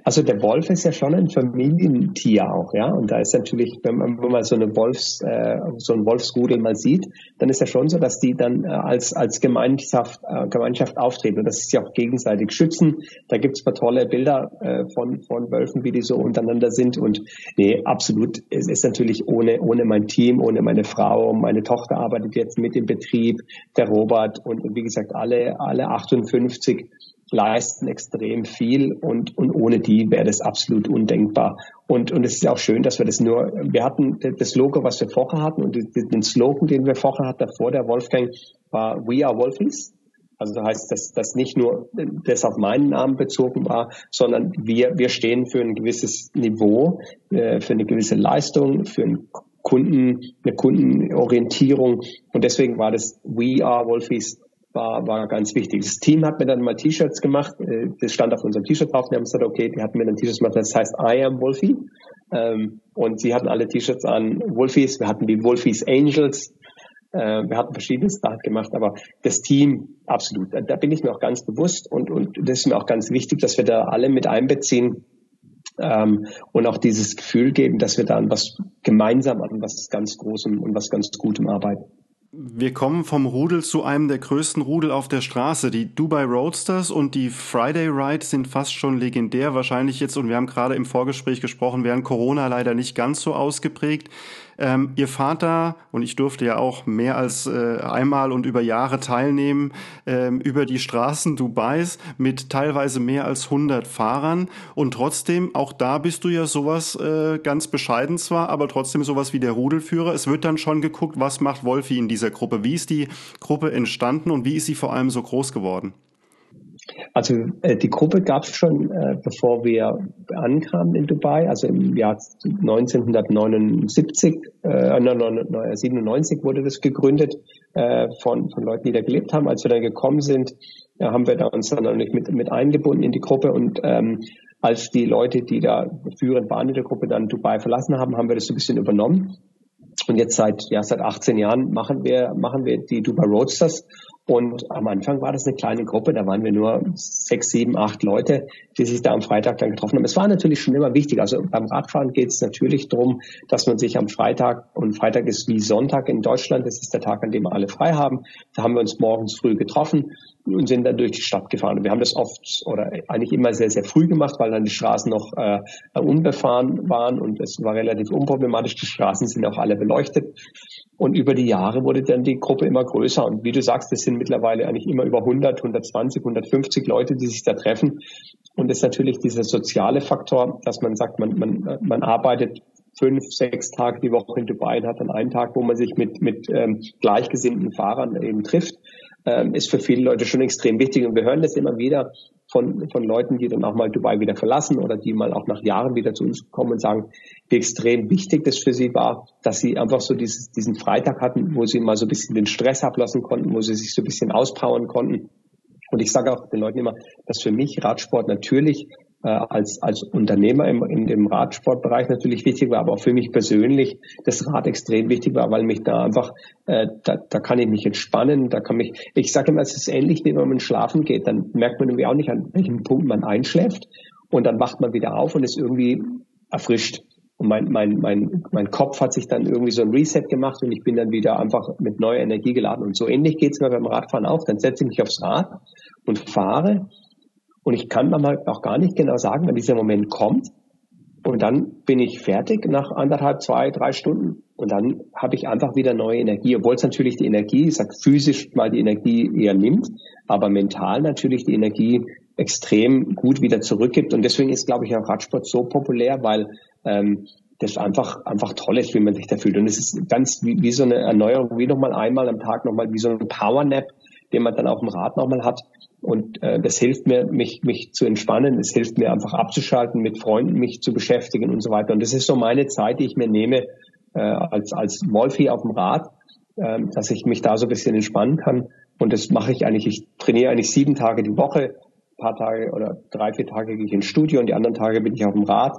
Also der Wolf ist ja schon ein Familientier auch, ja. Und da ist natürlich, wenn man, wenn man so eine Wolfs, äh, so ein Wolfsrudel mal sieht, dann ist ja schon so, dass die dann äh, als als Gemeinschaft äh, Gemeinschaft auftreten und dass sie sich auch gegenseitig schützen. Da gibt's paar tolle Bilder äh, von von Wölfen, wie die so untereinander sind. Und nee, absolut. Es ist natürlich ohne ohne mein Team, ohne meine Frau, meine Tochter arbeitet jetzt mit im Betrieb, der Robert und, und wie gesagt alle alle 58 leisten extrem viel und, und ohne die wäre das absolut undenkbar. Und, und es ist auch schön, dass wir das nur, wir hatten das Logo, was wir vorher hatten und den Slogan, den wir vorher hatten, vor der Wolfgang, war We are Wolfies. Also das heißt, dass das nicht nur das auf meinen Namen bezogen war, sondern wir, wir stehen für ein gewisses Niveau, äh, für eine gewisse Leistung, für einen Kunden, eine Kundenorientierung. Und deswegen war das We are Wolfies war, war ganz wichtig. Das Team hat mir dann mal T-Shirts gemacht, äh, das stand auf unserem T-Shirt drauf, die haben gesagt, okay, die hatten mir dann T-Shirts gemacht, das heißt I am Wolfie. Ähm, und sie hatten alle T-Shirts an Wolfies, wir hatten die Wolfies Angels, äh, wir hatten verschiedenes da gemacht, aber das Team, absolut, da bin ich mir auch ganz bewusst und, und das ist mir auch ganz wichtig, dass wir da alle mit einbeziehen, ähm, und auch dieses Gefühl geben, dass wir da an was gemeinsam an was ganz Großem und was ganz Gutem arbeiten. Wir kommen vom Rudel zu einem der größten Rudel auf der Straße. Die Dubai Roadsters und die Friday Ride sind fast schon legendär. Wahrscheinlich jetzt, und wir haben gerade im Vorgespräch gesprochen, während Corona leider nicht ganz so ausgeprägt. Ähm, ihr Vater, und ich durfte ja auch mehr als äh, einmal und über Jahre teilnehmen, ähm, über die Straßen Dubais mit teilweise mehr als 100 Fahrern. Und trotzdem, auch da bist du ja sowas äh, ganz bescheiden zwar, aber trotzdem sowas wie der Rudelführer. Es wird dann schon geguckt, was macht Wolfi in dieser Gruppe? Wie ist die Gruppe entstanden und wie ist sie vor allem so groß geworden? Also äh, die Gruppe gab es schon, äh, bevor wir ankamen in Dubai, also im Jahr 1979, äh, 97 wurde das gegründet äh, von, von Leuten, die da gelebt haben. Als wir dann gekommen sind, ja, haben wir da uns dann nicht mit, mit eingebunden in die Gruppe und ähm, als die Leute, die da führend waren in der Gruppe, dann Dubai verlassen haben, haben wir das so ein bisschen übernommen. Und jetzt seit, ja, seit 18 Jahren machen wir, machen wir die Dubai Roadsters und am Anfang war das eine kleine Gruppe, da waren wir nur sechs, sieben, acht Leute, die sich da am Freitag dann getroffen haben. Es war natürlich schon immer wichtig. Also beim Radfahren geht es natürlich darum, dass man sich am Freitag, und Freitag ist wie Sonntag in Deutschland, das ist der Tag, an dem wir alle frei haben. Da haben wir uns morgens früh getroffen und sind dann durch die Stadt gefahren. Und wir haben das oft oder eigentlich immer sehr, sehr früh gemacht, weil dann die Straßen noch äh, unbefahren waren und es war relativ unproblematisch. Die Straßen sind auch alle beleuchtet. Und über die Jahre wurde dann die Gruppe immer größer. Und wie du sagst, es sind mittlerweile eigentlich immer über 100, 120, 150 Leute, die sich da treffen. Und das ist natürlich dieser soziale Faktor, dass man sagt, man, man, man arbeitet fünf, sechs Tage die Woche in Dubai und hat dann einen Tag, wo man sich mit, mit ähm, gleichgesinnten Fahrern eben trifft, ähm, ist für viele Leute schon extrem wichtig. Und wir hören das immer wieder von, von Leuten, die dann auch mal Dubai wieder verlassen oder die mal auch nach Jahren wieder zu uns kommen und sagen, wie extrem wichtig das für sie war, dass sie einfach so dieses, diesen Freitag hatten, wo sie mal so ein bisschen den Stress ablassen konnten, wo sie sich so ein bisschen auspowern konnten. Und ich sage auch den Leuten immer, dass für mich Radsport natürlich äh, als, als Unternehmer im, in dem Radsportbereich natürlich wichtig war, aber auch für mich persönlich das Rad extrem wichtig war, weil mich da einfach, äh, da, da kann ich mich entspannen, da kann mich, ich sage immer, es ist ähnlich, wie wenn man schlafen geht, dann merkt man irgendwie auch nicht, an welchem Punkt man einschläft und dann wacht man wieder auf und ist irgendwie erfrischt. Und mein, mein, mein, mein Kopf hat sich dann irgendwie so ein Reset gemacht und ich bin dann wieder einfach mit neuer Energie geladen. Und so ähnlich geht's mir beim Radfahren auch. Dann setze ich mich aufs Rad und fahre und ich kann manchmal auch gar nicht genau sagen, wann dieser Moment kommt. Und dann bin ich fertig nach anderthalb, zwei, drei Stunden. Und dann habe ich einfach wieder neue Energie, obwohl es natürlich die Energie, ich sag physisch mal die Energie eher nimmt, aber mental natürlich die Energie extrem gut wieder zurückgibt. Und deswegen ist, glaube ich, auch Radsport so populär, weil ähm, das einfach einfach toll ist, wie man sich da fühlt. Und es ist ganz wie, wie so eine Erneuerung, wie nochmal einmal am Tag nochmal wie so ein Power Nap, den man dann auf dem Rad nochmal hat. Und äh, das hilft mir, mich, mich zu entspannen. Es hilft mir einfach abzuschalten, mit Freunden mich zu beschäftigen und so weiter. Und das ist so meine Zeit, die ich mir nehme äh, als, als Wolfi auf dem Rad, äh, dass ich mich da so ein bisschen entspannen kann. Und das mache ich eigentlich. Ich trainiere eigentlich sieben Tage die Woche. Ein paar Tage oder drei, vier Tage gehe ich ins Studio und die anderen Tage bin ich auf dem Rad,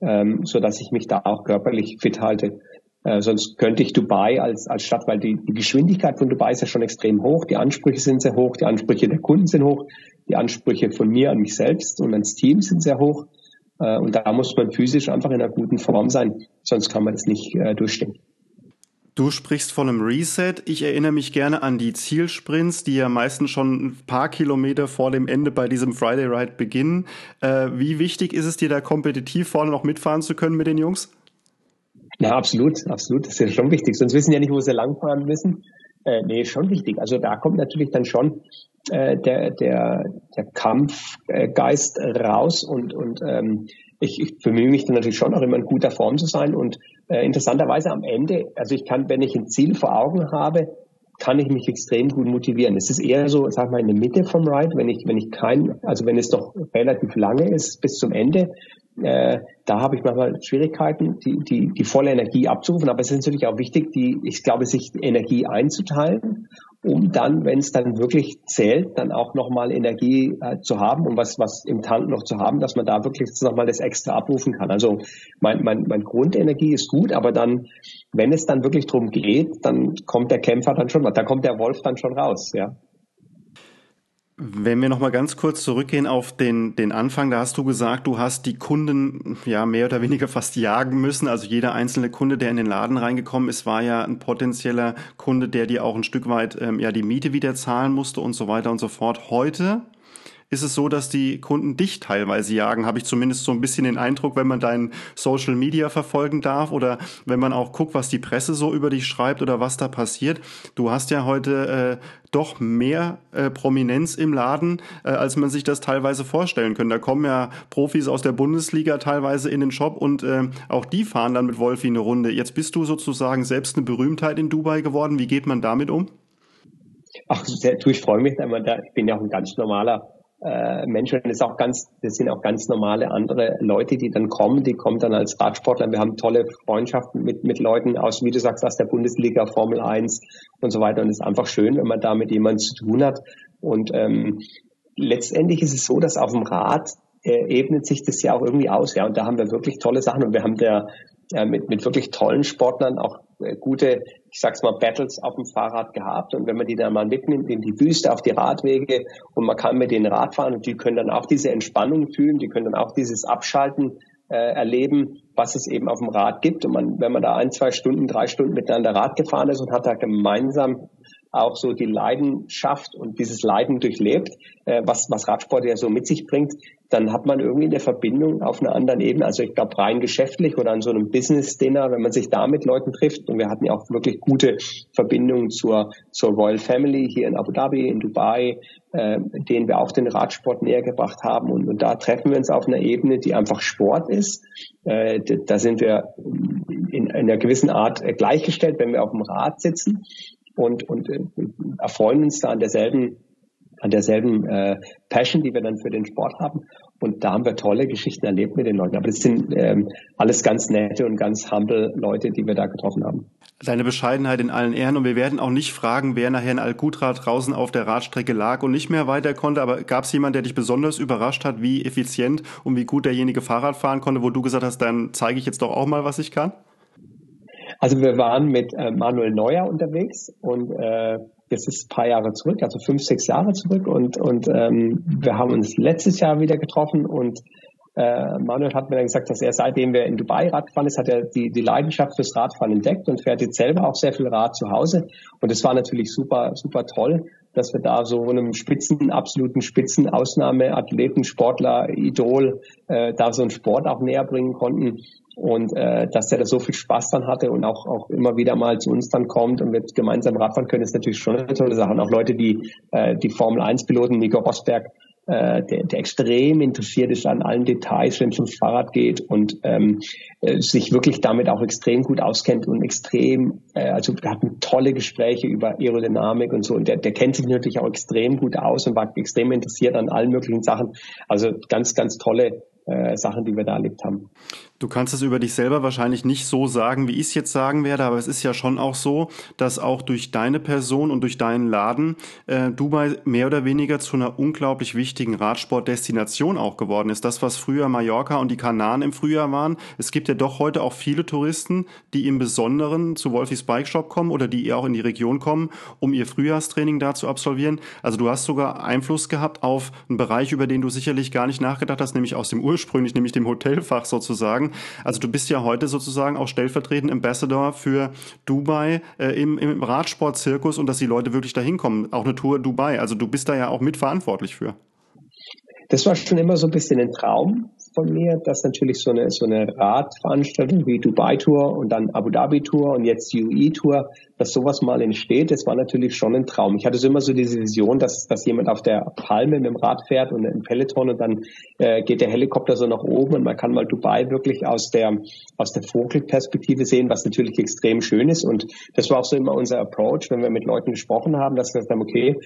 ähm, so dass ich mich da auch körperlich fit halte. Äh, sonst könnte ich Dubai als, als Stadt, weil die, die Geschwindigkeit von Dubai ist ja schon extrem hoch, die Ansprüche sind sehr hoch, die Ansprüche der Kunden sind hoch, die Ansprüche von mir an mich selbst und ans Team sind sehr hoch. Äh, und da muss man physisch einfach in einer guten Form sein, sonst kann man das nicht äh, durchstehen. Du sprichst von einem Reset. Ich erinnere mich gerne an die Zielsprints, die ja meistens schon ein paar Kilometer vor dem Ende bei diesem Friday Ride beginnen. Äh, wie wichtig ist es dir da kompetitiv vorne noch mitfahren zu können mit den Jungs? Ja, absolut, absolut. Das ist ja schon wichtig. Sonst wissen ja nicht, wo sie langfahren müssen. Äh, nee, schon wichtig. Also da kommt natürlich dann schon äh, der, der, der Kampfgeist raus und, und ähm, ich, ich bemühe mich dann natürlich schon auch immer in guter Form zu sein und äh, interessanterweise am Ende, also ich kann, wenn ich ein Ziel vor Augen habe, kann ich mich extrem gut motivieren. Es ist eher so, sag mal, in der Mitte vom Ride, wenn ich, wenn ich kein, also wenn es doch relativ lange ist bis zum Ende, äh, da habe ich manchmal Schwierigkeiten, die, die, die volle Energie abzurufen. Aber es ist natürlich auch wichtig, die, ich glaube, sich Energie einzuteilen, um dann, wenn es dann wirklich zählt, dann auch nochmal Energie äh, zu haben und was, was im Tank noch zu haben, dass man da wirklich nochmal das extra abrufen kann. Also mein, mein, mein Grundenergie ist gut, aber dann, wenn es dann wirklich drum geht, dann kommt der Kämpfer dann schon, da kommt der Wolf dann schon raus, ja. Wenn wir noch mal ganz kurz zurückgehen auf den, den Anfang, da hast du gesagt, du hast die Kunden ja mehr oder weniger fast jagen müssen. Also jeder einzelne Kunde, der in den Laden reingekommen ist, war ja ein potenzieller Kunde, der dir auch ein Stück weit ähm, ja die Miete wieder zahlen musste und so weiter und so fort. Heute ist es so, dass die Kunden dich teilweise jagen. Habe ich zumindest so ein bisschen den Eindruck, wenn man deinen Social Media verfolgen darf oder wenn man auch guckt, was die Presse so über dich schreibt oder was da passiert. Du hast ja heute äh, doch mehr äh, Prominenz im Laden, äh, als man sich das teilweise vorstellen könnte. Da kommen ja Profis aus der Bundesliga teilweise in den Shop und äh, auch die fahren dann mit Wolfi eine Runde. Jetzt bist du sozusagen selbst eine Berühmtheit in Dubai geworden. Wie geht man damit um? Ach, du, ich freue mich. Ich bin ja auch ein ganz normaler äh, Menschen. Das, ist auch ganz, das sind auch ganz normale andere Leute, die dann kommen. Die kommen dann als Radsportler. Wir haben tolle Freundschaften mit, mit Leuten aus, wie du sagst, aus der Bundesliga, Formel 1 und so weiter. Und es ist einfach schön, wenn man da mit jemandem zu tun hat. Und ähm, letztendlich ist es so, dass auf dem Rad äh, ebnet sich das ja auch irgendwie aus. Ja, und da haben wir wirklich tolle Sachen. Und wir haben der mit, mit wirklich tollen Sportlern auch äh, gute, ich sag's mal, Battles auf dem Fahrrad gehabt. Und wenn man die dann mal mitnimmt in die Wüste, auf die Radwege und man kann mit denen Rad fahren und die können dann auch diese Entspannung fühlen, die können dann auch dieses Abschalten äh, erleben, was es eben auf dem Rad gibt. Und man, wenn man da ein, zwei Stunden, drei Stunden miteinander Rad gefahren ist und hat da gemeinsam auch so die Leidenschaft und dieses Leiden durchlebt, äh, was, was Radsport ja so mit sich bringt, dann hat man irgendwie eine Verbindung auf einer anderen Ebene. Also ich glaube rein geschäftlich oder an so einem Business-Dinner, wenn man sich da mit Leuten trifft und wir hatten ja auch wirklich gute Verbindungen zur, zur Royal Family hier in Abu Dhabi, in Dubai, äh, denen wir auch den Radsport näher gebracht haben und, und da treffen wir uns auf einer Ebene, die einfach Sport ist. Äh, da sind wir in, in einer gewissen Art gleichgestellt, wenn wir auf dem Rad sitzen und, und äh, erfreuen uns da an derselben an derselben äh, Passion, die wir dann für den Sport haben. Und da haben wir tolle Geschichten erlebt mit den Leuten. Aber das sind ähm, alles ganz nette und ganz humble Leute, die wir da getroffen haben. Deine Bescheidenheit in allen Ehren. Und wir werden auch nicht fragen, wer nachher in Al-Qutra draußen auf der Radstrecke lag und nicht mehr weiter konnte. Aber gab es jemanden, der dich besonders überrascht hat, wie effizient und wie gut derjenige Fahrrad fahren konnte, wo du gesagt hast, dann zeige ich jetzt doch auch mal, was ich kann? Also wir waren mit äh, Manuel Neuer unterwegs und äh, das ist ein paar Jahre zurück, also fünf, sechs Jahre zurück und, und ähm, wir haben uns letztes Jahr wieder getroffen und äh, Manuel hat mir dann gesagt, dass er seitdem wir in Dubai Radfahren ist, hat er die, die Leidenschaft fürs Radfahren entdeckt und fährt jetzt selber auch sehr viel Rad zu Hause. Und es war natürlich super, super toll, dass wir da so einem Spitzen, absoluten Spitzen, Ausnahme, Athleten, Sportler, Idol, äh, da so einen Sport auch näher bringen konnten und äh, dass der da so viel Spaß dann hatte und auch auch immer wieder mal zu uns dann kommt und wir gemeinsam Radfahren können, ist natürlich schon eine tolle Sache. Und auch Leute, die äh, die Formel 1 Piloten, Nico Rosberg, äh, der, der extrem interessiert ist an allen Details, wenn es ums Fahrrad geht und ähm, äh, sich wirklich damit auch extrem gut auskennt und extrem, äh, also wir hatten tolle Gespräche über Aerodynamik und so und der, der kennt sich natürlich auch extrem gut aus und war extrem interessiert an allen möglichen Sachen. Also ganz, ganz tolle äh, Sachen, die wir da erlebt haben. Du kannst es über dich selber wahrscheinlich nicht so sagen, wie ich es jetzt sagen werde, aber es ist ja schon auch so, dass auch durch deine Person und durch deinen Laden äh, Dubai mehr oder weniger zu einer unglaublich wichtigen Radsportdestination auch geworden ist. Das, was früher Mallorca und die Kanaren im Frühjahr waren. Es gibt ja doch heute auch viele Touristen, die im Besonderen zu Wolfis Bike Shop kommen oder die auch in die Region kommen, um ihr Frühjahrstraining da zu absolvieren. Also du hast sogar Einfluss gehabt auf einen Bereich, über den du sicherlich gar nicht nachgedacht hast, nämlich aus dem ursprünglich, nämlich dem Hotelfach sozusagen sagen. Also du bist ja heute sozusagen auch stellvertretend Ambassador für Dubai äh, im, im Radsportzirkus und dass die Leute wirklich dahin kommen. Auch eine Tour Dubai. Also du bist da ja auch mitverantwortlich für. Das war schon immer so ein bisschen ein Traum von mir, dass natürlich so eine, so eine Radveranstaltung wie Dubai Tour und dann Abu Dhabi Tour und jetzt UE Tour, dass sowas mal entsteht, das war natürlich schon ein Traum. Ich hatte so immer so diese Vision, dass, dass jemand auf der Palme mit dem Rad fährt und ein Peloton und dann äh, geht der Helikopter so nach oben und man kann mal Dubai wirklich aus der, aus der Vogelperspektive sehen, was natürlich extrem schön ist. Und das war auch so immer unser Approach, wenn wir mit Leuten gesprochen haben, dass wir gesagt haben, okay,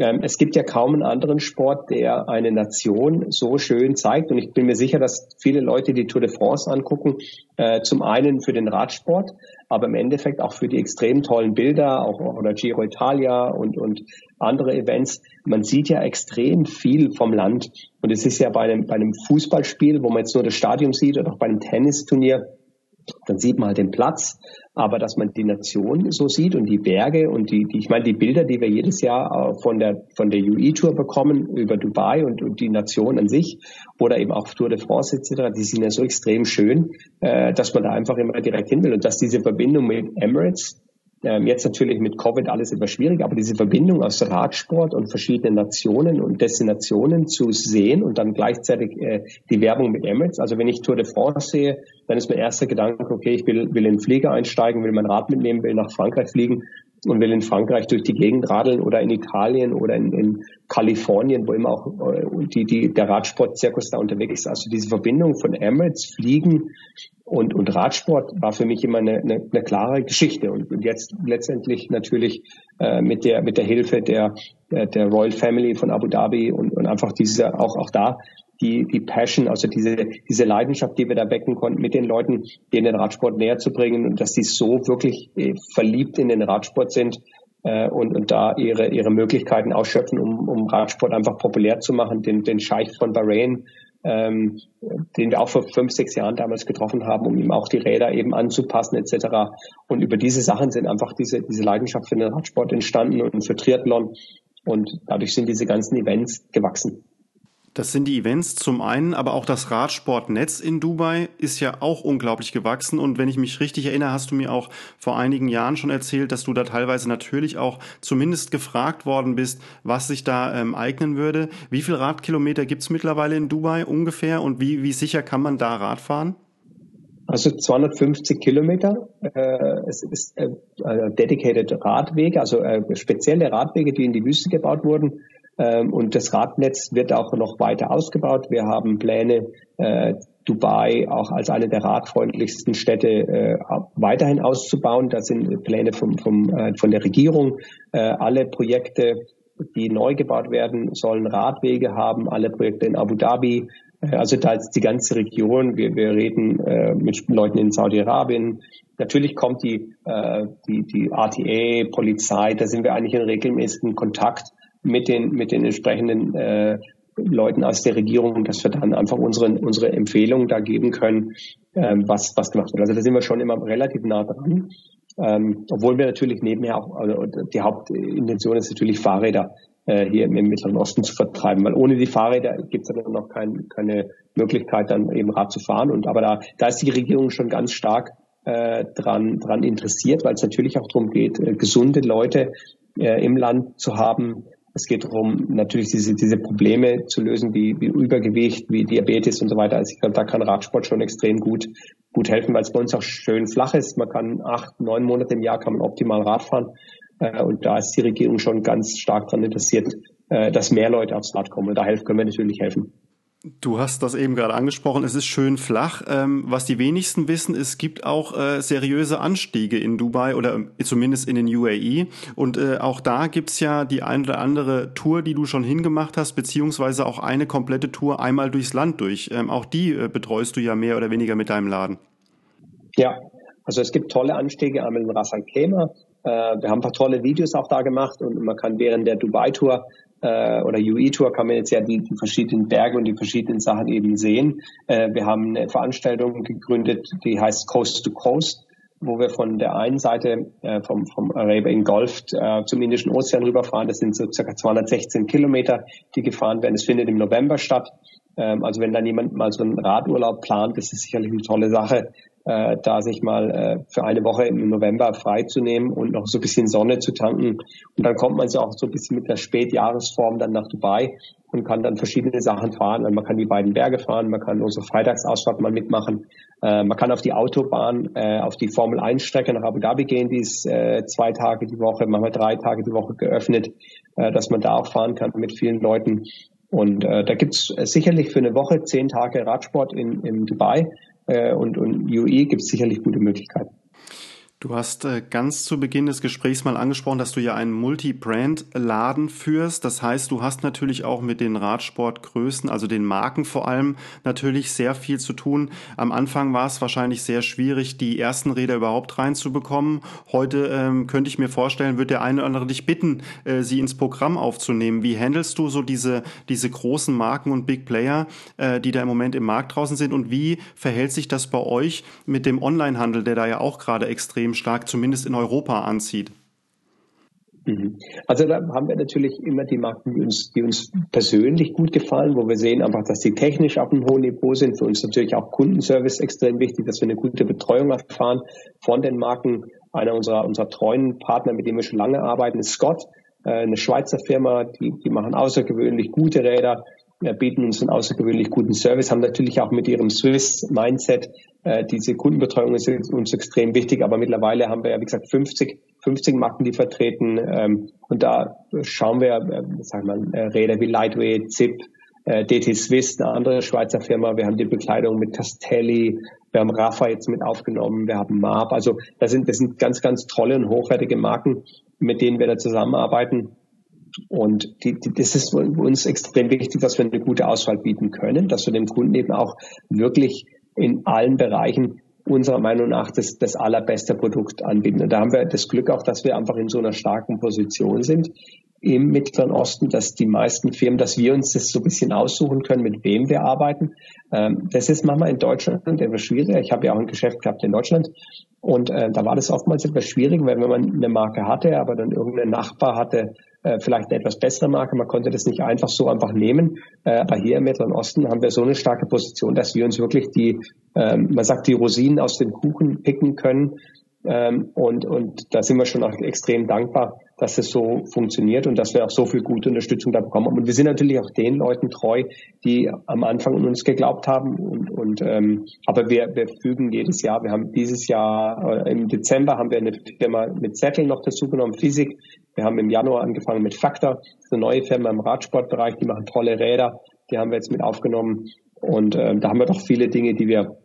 ähm, es gibt ja kaum einen anderen Sport, der eine Nation so schön zeigt. Und ich bin mir sicher, dass viele Leute die Tour de France angucken, äh, zum einen für den Radsport, aber im Endeffekt auch für die extrem tollen Bilder, auch oder Giro Italia und, und andere Events. Man sieht ja extrem viel vom Land. Und es ist ja bei einem, bei einem Fußballspiel, wo man jetzt nur das Stadion sieht oder auch bei einem Tennisturnier, dann sieht man halt den Platz, aber dass man die Nation so sieht und die Berge und die, die ich meine, die Bilder, die wir jedes Jahr äh, von der, von der UE-Tour bekommen über Dubai und, und die Nation an sich oder eben auch Tour de France etc., die sind ja so extrem schön, äh, dass man da einfach immer direkt hin will und dass diese Verbindung mit Emirates ähm, jetzt natürlich mit Covid alles etwas schwierig, aber diese Verbindung aus Radsport und verschiedenen Nationen und Destinationen zu sehen und dann gleichzeitig äh, die Werbung mit Emirates. Also wenn ich Tour de France sehe, dann ist mein erster Gedanke, okay, ich will, will in Flieger einsteigen, will mein Rad mitnehmen, will nach Frankreich fliegen und will in Frankreich durch die Gegend radeln oder in Italien oder in, in Kalifornien, wo immer auch äh, die, die, der Radsportzirkus da unterwegs ist. Also diese Verbindung von Emirates, Fliegen und, und Radsport war für mich immer eine, eine, eine klare Geschichte. Und, und jetzt letztendlich natürlich äh, mit der mit der Hilfe der der, der Royal Family von Abu Dhabi und, und einfach diese auch auch da die, die Passion, also diese, diese Leidenschaft, die wir da wecken konnten, mit den Leuten, denen den Radsport näher zu bringen und dass die so wirklich äh, verliebt in den Radsport sind äh, und, und da ihre, ihre Möglichkeiten ausschöpfen, um, um Radsport einfach populär zu machen. Den, den Scheich von Bahrain, ähm, den wir auch vor fünf, sechs Jahren damals getroffen haben, um ihm auch die Räder eben anzupassen etc. Und über diese Sachen sind einfach diese, diese Leidenschaft für den Radsport entstanden und für Triathlon. Und dadurch sind diese ganzen Events gewachsen. Das sind die Events zum einen, aber auch das Radsportnetz in Dubai ist ja auch unglaublich gewachsen. Und wenn ich mich richtig erinnere, hast du mir auch vor einigen Jahren schon erzählt, dass du da teilweise natürlich auch zumindest gefragt worden bist, was sich da ähm, eignen würde. Wie viel Radkilometer gibt's mittlerweile in Dubai ungefähr und wie, wie sicher kann man da Rad fahren? Also 250 Kilometer. Äh, es ist äh, dedicated Radwege, also äh, spezielle Radwege, die in die Wüste gebaut wurden und das Radnetz wird auch noch weiter ausgebaut. Wir haben Pläne, äh, Dubai auch als eine der radfreundlichsten Städte äh, weiterhin auszubauen. Da sind Pläne vom, vom, äh, von der Regierung. Alle Projekte die neu gebaut werden, sollen Radwege haben, alle Projekte in Abu Dhabi. Also da ist die ganze Region. Wir, wir reden mit Leuten in Saudi-Arabien. Natürlich kommt die, die, die RTA, Polizei, da sind wir eigentlich in regelmäßigen Kontakt mit den, mit den entsprechenden äh, Leuten aus der Regierung, dass wir dann einfach unsere, unsere Empfehlungen da geben können, ähm, was, was gemacht wird. Also da sind wir schon immer relativ nah dran. Ähm, obwohl wir natürlich nebenher auch, also die Hauptintention ist natürlich Fahrräder äh, hier im, Mittleren Osten zu vertreiben, weil ohne die Fahrräder gibt es dann noch kein, keine Möglichkeit, dann eben Rad zu fahren. Und aber da, da ist die Regierung schon ganz stark äh, dran, dran interessiert, weil es natürlich auch darum geht, äh, gesunde Leute äh, im Land zu haben, es geht darum, natürlich diese, diese Probleme zu lösen, wie, wie Übergewicht, wie Diabetes und so weiter. Also ich glaube, da kann Radsport schon extrem gut, gut helfen, weil es bei uns auch schön flach ist. Man kann acht, neun Monate im Jahr kann man optimal Rad fahren. Äh, und da ist die Regierung schon ganz stark daran interessiert, äh, dass mehr Leute aufs Rad kommen. Und da können wir natürlich helfen. Du hast das eben gerade angesprochen, es ist schön flach. Ähm, was die wenigsten wissen, es gibt auch äh, seriöse Anstiege in Dubai oder äh, zumindest in den UAE. Und äh, auch da gibt's ja die eine oder andere Tour, die du schon hingemacht hast, beziehungsweise auch eine komplette Tour einmal durchs Land durch. Ähm, auch die äh, betreust du ja mehr oder weniger mit deinem Laden. Ja, also es gibt tolle Anstiege in Ras Al Khaimah. Äh, wir haben ein paar tolle Videos auch da gemacht und man kann während der Dubai-Tour äh, oder UE-Tour kann man jetzt ja die, die, verschiedenen Berge und die verschiedenen Sachen eben sehen. Äh, wir haben eine Veranstaltung gegründet, die heißt Coast to Coast, wo wir von der einen Seite äh, vom, vom Arabian Golf äh, zum Indischen Ozean rüberfahren. Das sind so circa 216 Kilometer, die gefahren werden. Es findet im November statt. Ähm, also wenn dann jemand mal so einen Radurlaub plant, das ist sicherlich eine tolle Sache, äh, da sich mal äh, für eine Woche im November freizunehmen und noch so ein bisschen Sonne zu tanken. Und dann kommt man so auch so ein bisschen mit der Spätjahresform dann nach Dubai und kann dann verschiedene Sachen fahren. Also man kann die beiden Berge fahren, man kann unsere Freitagsausfahrt mal mitmachen, äh, man kann auf die Autobahn, äh, auf die Formel 1 Strecke nach Abu Dhabi gehen, die ist äh, zwei Tage die Woche, manchmal drei Tage die Woche geöffnet, äh, dass man da auch fahren kann mit vielen Leuten. Und äh, da gibt's sicherlich für eine Woche zehn Tage Radsport in, in Dubai äh, und, und UE gibt es sicherlich gute Möglichkeiten. Du hast äh, ganz zu Beginn des Gesprächs mal angesprochen, dass du ja einen Multi-Brand-Laden führst. Das heißt, du hast natürlich auch mit den Radsportgrößen, also den Marken vor allem, natürlich sehr viel zu tun. Am Anfang war es wahrscheinlich sehr schwierig, die ersten Räder überhaupt reinzubekommen. Heute ähm, könnte ich mir vorstellen, wird der eine oder andere dich bitten, äh, sie ins Programm aufzunehmen. Wie handelst du so diese, diese großen Marken und Big Player, äh, die da im Moment im Markt draußen sind? Und wie verhält sich das bei euch mit dem Onlinehandel, der da ja auch gerade extrem extrem stark, zumindest in Europa, anzieht? Mhm. Also da haben wir natürlich immer die Marken, die uns, die uns persönlich gut gefallen, wo wir sehen einfach, dass die technisch auf einem hohen Niveau sind. Für uns natürlich auch Kundenservice extrem wichtig, dass wir eine gute Betreuung erfahren von den Marken. Einer unserer, unserer treuen Partner, mit dem wir schon lange arbeiten, ist Scott, äh, eine Schweizer Firma, die, die machen außergewöhnlich gute Räder, bieten uns einen außergewöhnlich guten Service, haben natürlich auch mit ihrem Swiss-Mindset äh, diese Kundenbetreuung ist uns extrem wichtig, aber mittlerweile haben wir ja, wie gesagt, 50, 50 Marken, die vertreten ähm, und da schauen wir, äh, sagen wir, äh, Räder wie Lightweight, ZIP, äh, DT Swiss, eine andere Schweizer Firma, wir haben die Bekleidung mit Castelli, wir haben Rafa jetzt mit aufgenommen, wir haben Marp, also das sind, das sind ganz, ganz tolle und hochwertige Marken, mit denen wir da zusammenarbeiten und die, die, das ist uns extrem wichtig, dass wir eine gute Auswahl bieten können, dass wir dem Kunden eben auch wirklich in allen Bereichen unserer Meinung nach das, das allerbeste Produkt anbieten. Und da haben wir das Glück auch, dass wir einfach in so einer starken Position sind im Mittleren Osten, dass die meisten Firmen, dass wir uns das so ein bisschen aussuchen können, mit wem wir arbeiten. Ähm, das ist manchmal in Deutschland etwas schwieriger. Ich habe ja auch ein Geschäft gehabt in Deutschland und äh, da war das oftmals etwas schwierig, weil wenn man eine Marke hatte, aber dann irgendein Nachbar hatte äh, vielleicht eine etwas bessere Marke. Man konnte das nicht einfach so einfach nehmen. Äh, aber hier im Mittleren Osten haben wir so eine starke Position, dass wir uns wirklich die, ähm, man sagt, die Rosinen aus dem Kuchen picken können. Ähm, und, und da sind wir schon auch extrem dankbar, dass es so funktioniert und dass wir auch so viel gute Unterstützung da bekommen. Und wir sind natürlich auch den Leuten treu, die am Anfang an uns geglaubt haben. Und, und ähm, aber wir, wir fügen jedes Jahr. Wir haben dieses Jahr äh, im Dezember haben wir eine Firma mit Zettel noch dazu genommen, Physik. Wir haben im Januar angefangen mit Factor, eine neue Firma im Radsportbereich, die machen tolle Räder. Die haben wir jetzt mit aufgenommen. Und äh, da haben wir doch viele Dinge, die wir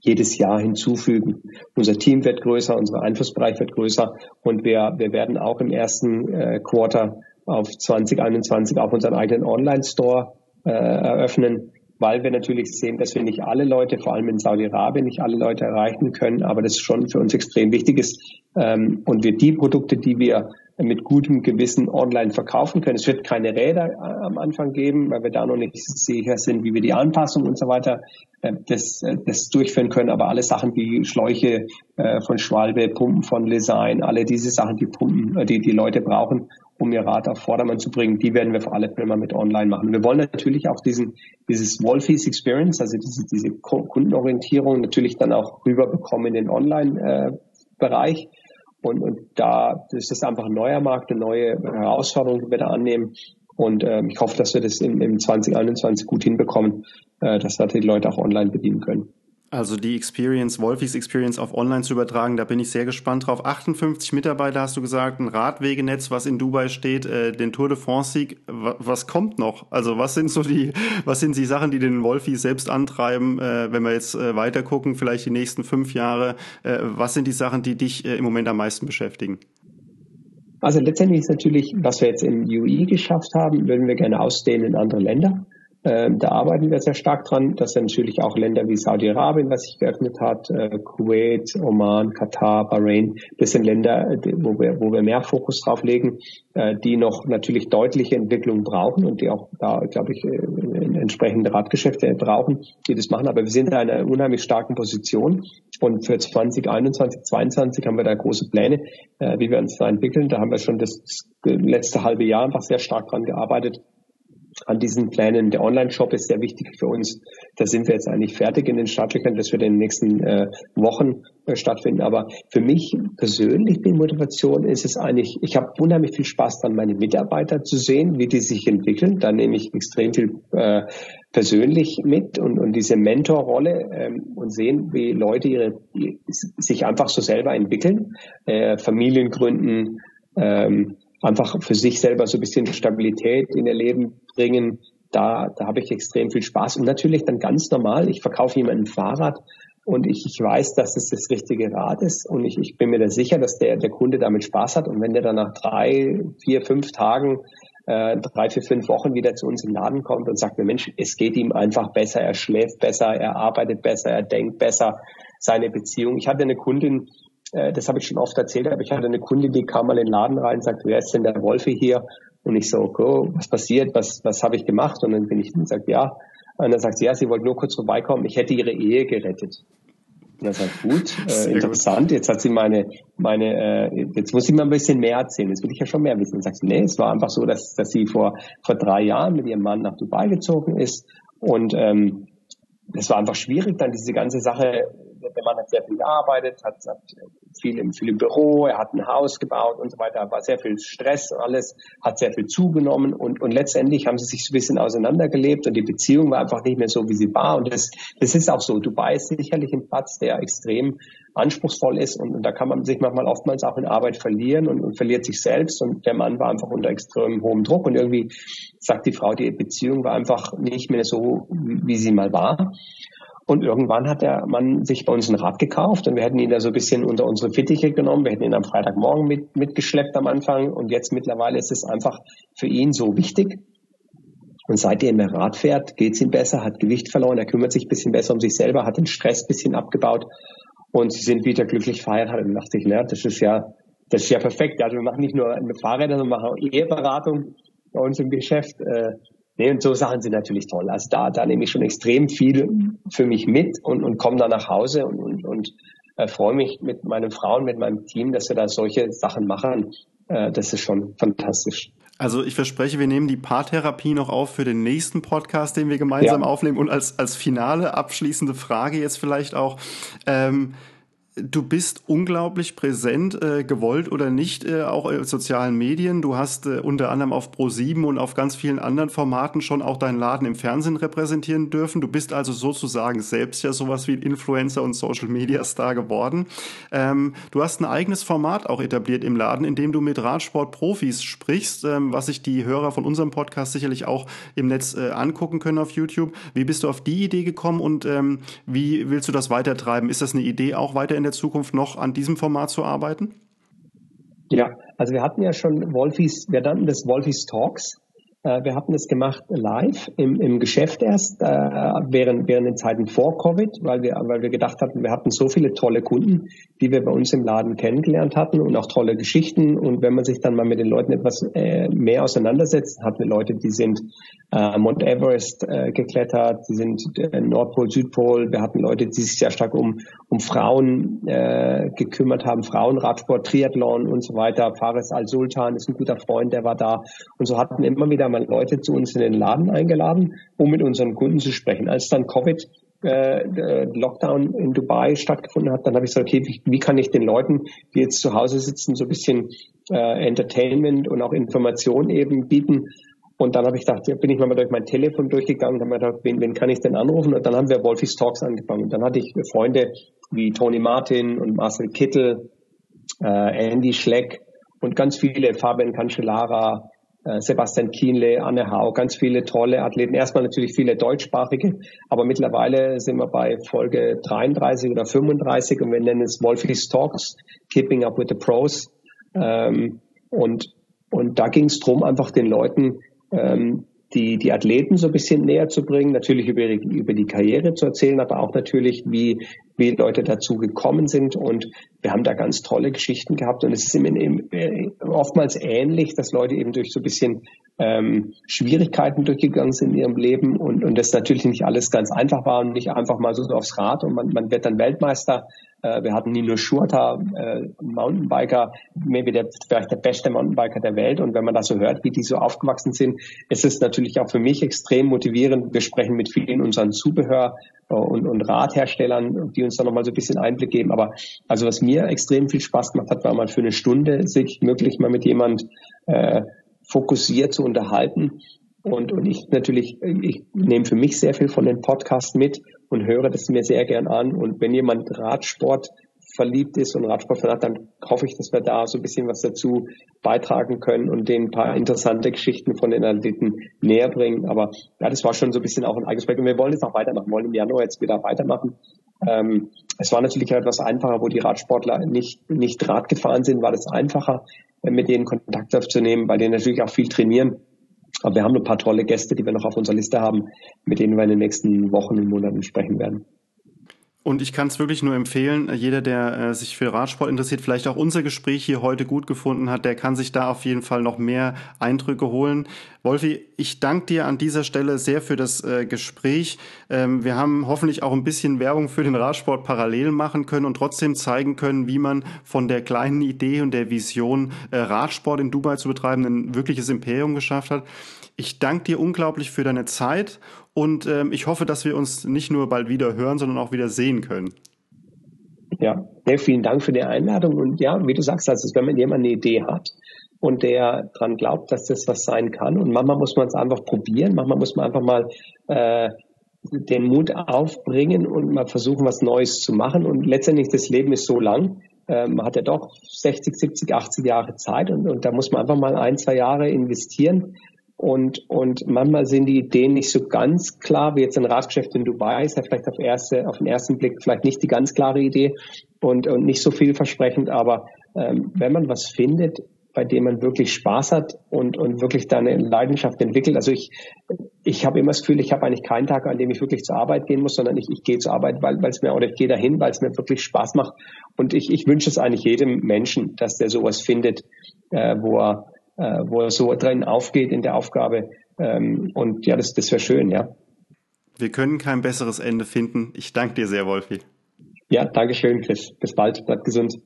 jedes Jahr hinzufügen. Unser Team wird größer, unser Einflussbereich wird größer und wir, wir werden auch im ersten äh, Quarter auf 2021 auch unseren eigenen Online-Store äh, eröffnen, weil wir natürlich sehen, dass wir nicht alle Leute, vor allem in Saudi-Arabien, nicht alle Leute erreichen können, aber das schon für uns extrem wichtig ist ähm, und wir die Produkte, die wir mit gutem Gewissen online verkaufen können. Es wird keine Räder äh, am Anfang geben, weil wir da noch nicht sicher sind, wie wir die Anpassung und so weiter äh, das, äh, das durchführen können. Aber alle Sachen wie Schläuche von Schwalbe, Pumpen von Lesign, alle diese Sachen, die Pumpen, die die Leute brauchen, um ihr Rad auf Vordermann zu bringen, die werden wir vor allem immer mit online machen. Wir wollen natürlich auch diesen, dieses Wolfies Experience, also diese, diese Kundenorientierung natürlich dann auch rüberbekommen in den Online-Bereich. Und, und da ist das einfach ein neuer Markt, eine neue Herausforderung, die wir da annehmen. Und äh, ich hoffe, dass wir das im, im 2021 gut hinbekommen, äh, dass wir die Leute auch online bedienen können. Also die Experience, Wolfis Experience auf online zu übertragen, da bin ich sehr gespannt drauf. 58 Mitarbeiter hast du gesagt, ein Radwegenetz, was in Dubai steht, äh, den Tour de France Sieg. Was kommt noch? Also was sind so die, was sind die Sachen, die den Wolfis selbst antreiben, äh, wenn wir jetzt äh, weiter gucken, vielleicht die nächsten fünf Jahre? Äh, was sind die Sachen, die dich äh, im Moment am meisten beschäftigen? Also letztendlich ist natürlich, was wir jetzt im UI geschafft haben, würden wir gerne ausdehnen in andere Länder. Ähm, da arbeiten wir sehr stark dran. Das sind natürlich auch Länder wie Saudi-Arabien, was sich geöffnet hat, äh, Kuwait, Oman, Katar, Bahrain. Das sind Länder, äh, wo wir, wo wir mehr Fokus drauf legen, äh, die noch natürlich deutliche Entwicklung brauchen und die auch da, glaube ich, entsprechende Radgeschäfte brauchen, die das machen. Aber wir sind in einer unheimlich starken Position. Und für 2021, 2022 haben wir da große Pläne, wie wir uns da entwickeln. Da haben wir schon das letzte halbe Jahr einfach sehr stark dran gearbeitet, an diesen Plänen. Der Online-Shop ist sehr wichtig für uns. Da sind wir jetzt eigentlich fertig in den Startlöchern. Das wird in den nächsten äh, Wochen äh, stattfinden. Aber für mich persönlich die Motivation ist es eigentlich, ich habe unheimlich viel Spaß daran, meine Mitarbeiter zu sehen, wie die sich entwickeln. Da nehme ich extrem viel äh, persönlich mit und, und diese Mentorrolle ähm, und sehen, wie Leute ihre, sich einfach so selber entwickeln, äh, Familien gründen, ähm, einfach für sich selber so ein bisschen Stabilität in ihr Leben bringen. Da, da habe ich extrem viel Spaß. Und natürlich dann ganz normal, ich verkaufe jemandem ein Fahrrad und ich, ich weiß, dass es das richtige Rad ist und ich, ich bin mir da sicher, dass der, der Kunde damit Spaß hat. Und wenn der dann nach drei, vier, fünf Tagen, äh, drei, vier, fünf Wochen wieder zu uns im Laden kommt und sagt mir, Mensch, es geht ihm einfach besser, er schläft besser, er arbeitet besser, er denkt besser, seine Beziehung. Ich hatte eine Kundin, äh, das habe ich schon oft erzählt, aber ich hatte eine Kundin, die kam mal in den Laden rein und sagt, wer ist denn der Wolfe hier? Und ich so, okay, was passiert, was, was habe ich gemacht? Und dann bin ich und sagt, ja. Und dann sagt sie, ja, sie wollte nur kurz vorbeikommen, ich hätte ihre Ehe gerettet. Und er sagt, gut, äh, interessant, jetzt hat sie meine, meine, äh, jetzt muss sie mal ein bisschen mehr erzählen, jetzt will ich ja schon mehr wissen. Und sagt sie, nee, es war einfach so, dass, dass sie vor, vor drei Jahren mit ihrem Mann nach Dubai gezogen ist und ähm, es war einfach schwierig, dann diese ganze Sache der Mann hat sehr viel gearbeitet, hat, hat viel, im, viel im Büro, er hat ein Haus gebaut und so weiter, war sehr viel Stress und alles, hat sehr viel zugenommen und, und letztendlich haben sie sich so ein bisschen auseinandergelebt und die Beziehung war einfach nicht mehr so, wie sie war und das, das ist auch so. Dubai ist sicherlich ein Platz, der extrem anspruchsvoll ist und, und da kann man sich manchmal oftmals auch in Arbeit verlieren und, und verliert sich selbst und der Mann war einfach unter extrem hohem Druck und irgendwie sagt die Frau, die Beziehung war einfach nicht mehr so, wie sie mal war. Und irgendwann hat der Mann sich bei uns ein Rad gekauft und wir hätten ihn da so ein bisschen unter unsere Fittiche genommen. Wir hätten ihn am Freitagmorgen mit, mitgeschleppt am Anfang und jetzt mittlerweile ist es einfach für ihn so wichtig. Und seitdem er Rad fährt, geht es ihm besser, hat Gewicht verloren, er kümmert sich ein bisschen besser um sich selber, hat den Stress ein bisschen abgebaut und sie sind wieder glücklich verheiratet. Und dachte ich, na, das ist ja, das ist ja perfekt. Also wir machen nicht nur mit Fahrrädern, sondern machen auch Eheberatung bei uns im Geschäft. Äh, Nee, und so Sachen sind natürlich toll. Also da, da nehme ich schon extrem viel für mich mit und, und komme dann nach Hause und, und, und äh, freue mich mit meinen Frauen, mit meinem Team, dass wir da solche Sachen machen. Äh, das ist schon fantastisch. Also ich verspreche, wir nehmen die Paartherapie noch auf für den nächsten Podcast, den wir gemeinsam ja. aufnehmen. Und als, als finale, abschließende Frage jetzt vielleicht auch. Ähm, Du bist unglaublich präsent, äh, gewollt oder nicht, äh, auch in sozialen Medien. Du hast äh, unter anderem auf Pro7 und auf ganz vielen anderen Formaten schon auch deinen Laden im Fernsehen repräsentieren dürfen. Du bist also sozusagen selbst ja sowas wie Influencer und Social Media Star geworden. Ähm, du hast ein eigenes Format auch etabliert im Laden, in dem du mit Radsportprofis sprichst, ähm, was sich die Hörer von unserem Podcast sicherlich auch im Netz äh, angucken können auf YouTube. Wie bist du auf die Idee gekommen und ähm, wie willst du das weitertreiben? Ist das eine Idee auch weiter in der Zukunft noch an diesem Format zu arbeiten? Ja, also wir hatten ja schon Wolfis, wir nannten das Wolfis Talks. Äh, wir hatten es gemacht live im, im Geschäft erst, äh, während, während den Zeiten vor Covid, weil wir, weil wir gedacht hatten, wir hatten so viele tolle Kunden, die wir bei uns im Laden kennengelernt hatten und auch tolle Geschichten. Und wenn man sich dann mal mit den Leuten etwas äh, mehr auseinandersetzt, hatten wir Leute, die sind äh, Mount Everest äh, geklettert, die sind äh, Nordpol, Südpol. Wir hatten Leute, die sich sehr stark um, um Frauen äh, gekümmert haben, Frauenradsport, Triathlon und so weiter. Fares Al-Sultan ist ein guter Freund, der war da. Und so hatten immer wieder mal Leute zu uns in den Laden eingeladen, um mit unseren Kunden zu sprechen. Als dann Covid äh, Lockdown in Dubai stattgefunden hat, dann habe ich gesagt, okay, wie, kann ich den Leuten, die jetzt zu Hause sitzen, so ein bisschen äh, Entertainment und auch Information eben bieten. Und dann habe ich gedacht, ja, bin ich mal durch mein Telefon durchgegangen und habe mir gedacht, wen, wen kann ich denn anrufen? Und dann haben wir Wolfis Talks angefangen. Und dann hatte ich Freunde wie Tony Martin und Marcel Kittel, äh, Andy Schleck und ganz viele, Fabian Cancellara, äh, Sebastian Kienle, Anne Hau, ganz viele tolle Athleten. Erstmal natürlich viele deutschsprachige, aber mittlerweile sind wir bei Folge 33 oder 35 und wir nennen es Wolfie's Talks, Keeping Up with the Pros. Ähm, und, und da ging es darum, einfach den Leuten ähm, die, die Athleten so ein bisschen näher zu bringen, natürlich über, über die Karriere zu erzählen, aber auch natürlich, wie, wie Leute dazu gekommen sind. Und wir haben da ganz tolle Geschichten gehabt. Und es ist eben, eben, äh, oftmals ähnlich, dass Leute eben durch so ein bisschen ähm, Schwierigkeiten durchgegangen sind in ihrem Leben und, und das natürlich nicht alles ganz einfach war und nicht einfach mal so aufs Rad und man, man wird dann Weltmeister. Äh, wir hatten Nino Schurter, äh, Mountainbiker, maybe der, vielleicht der beste Mountainbiker der Welt und wenn man das so hört, wie die so aufgewachsen sind, ist es natürlich auch für mich extrem motivierend. Wir sprechen mit vielen unseren Zubehör äh, und, und Radherstellern, die uns da nochmal so ein bisschen Einblick geben. Aber also was mir extrem viel Spaß gemacht hat, war mal für eine Stunde sich möglich mal mit jemand äh, fokussiert zu unterhalten. Und, und ich natürlich, ich nehme für mich sehr viel von den Podcasts mit und höre das mir sehr gern an. Und wenn jemand Radsport verliebt ist und Radsport hat, dann hoffe ich, dass wir da so ein bisschen was dazu beitragen können und denen ein paar interessante Geschichten von den Athleten näher bringen. Aber ja, das war schon so ein bisschen auch ein eigenes Projekt. Und wir wollen jetzt auch weitermachen, wir wollen im Januar jetzt wieder weitermachen. Ähm, es war natürlich etwas einfacher, wo die Radsportler nicht, nicht Rad gefahren sind, war das einfacher, äh, mit denen Kontakt aufzunehmen, weil die natürlich auch viel trainieren. Aber wir haben ein paar tolle Gäste, die wir noch auf unserer Liste haben, mit denen wir in den nächsten Wochen und Monaten sprechen werden. Und ich kann es wirklich nur empfehlen, jeder, der äh, sich für Radsport interessiert, vielleicht auch unser Gespräch hier heute gut gefunden hat, der kann sich da auf jeden Fall noch mehr Eindrücke holen. Wolfi, ich danke dir an dieser Stelle sehr für das äh, Gespräch. Ähm, wir haben hoffentlich auch ein bisschen Werbung für den Radsport parallel machen können und trotzdem zeigen können, wie man von der kleinen Idee und der Vision, äh, Radsport in Dubai zu betreiben, ein wirkliches Imperium geschafft hat. Ich danke dir unglaublich für deine Zeit und ähm, ich hoffe, dass wir uns nicht nur bald wieder hören, sondern auch wieder sehen können. Ja, ja vielen Dank für die Einladung. Und ja, wie du sagst, also wenn man jemand eine Idee hat und der daran glaubt, dass das was sein kann, und manchmal muss man es einfach probieren, manchmal muss man einfach mal äh, den Mut aufbringen und mal versuchen, was Neues zu machen. Und letztendlich, das Leben ist so lang, äh, man hat ja doch 60, 70, 80 Jahre Zeit und, und da muss man einfach mal ein, zwei Jahre investieren und, und manchmal sind die Ideen nicht so ganz klar, wie jetzt ein Radgeschäft in Dubai ist ja vielleicht auf, erste, auf den ersten Blick vielleicht nicht die ganz klare Idee und, und nicht so vielversprechend, aber ähm, wenn man was findet, bei dem man wirklich Spaß hat und, und wirklich da eine Leidenschaft entwickelt. Also ich, ich habe immer das Gefühl, ich habe eigentlich keinen Tag, an dem ich wirklich zur Arbeit gehen muss, sondern ich, ich gehe zur Arbeit, weil es mir, oder ich gehe dahin, weil es mir wirklich Spaß macht. Und ich, ich wünsche es eigentlich jedem Menschen, dass der sowas findet, äh, wo er äh, wo er so drin aufgeht in der Aufgabe. Ähm, und ja, das, das wäre schön, ja. Wir können kein besseres Ende finden. Ich danke dir sehr, Wolfi. Ja, danke schön, Chris. Bis bald. Bleib gesund.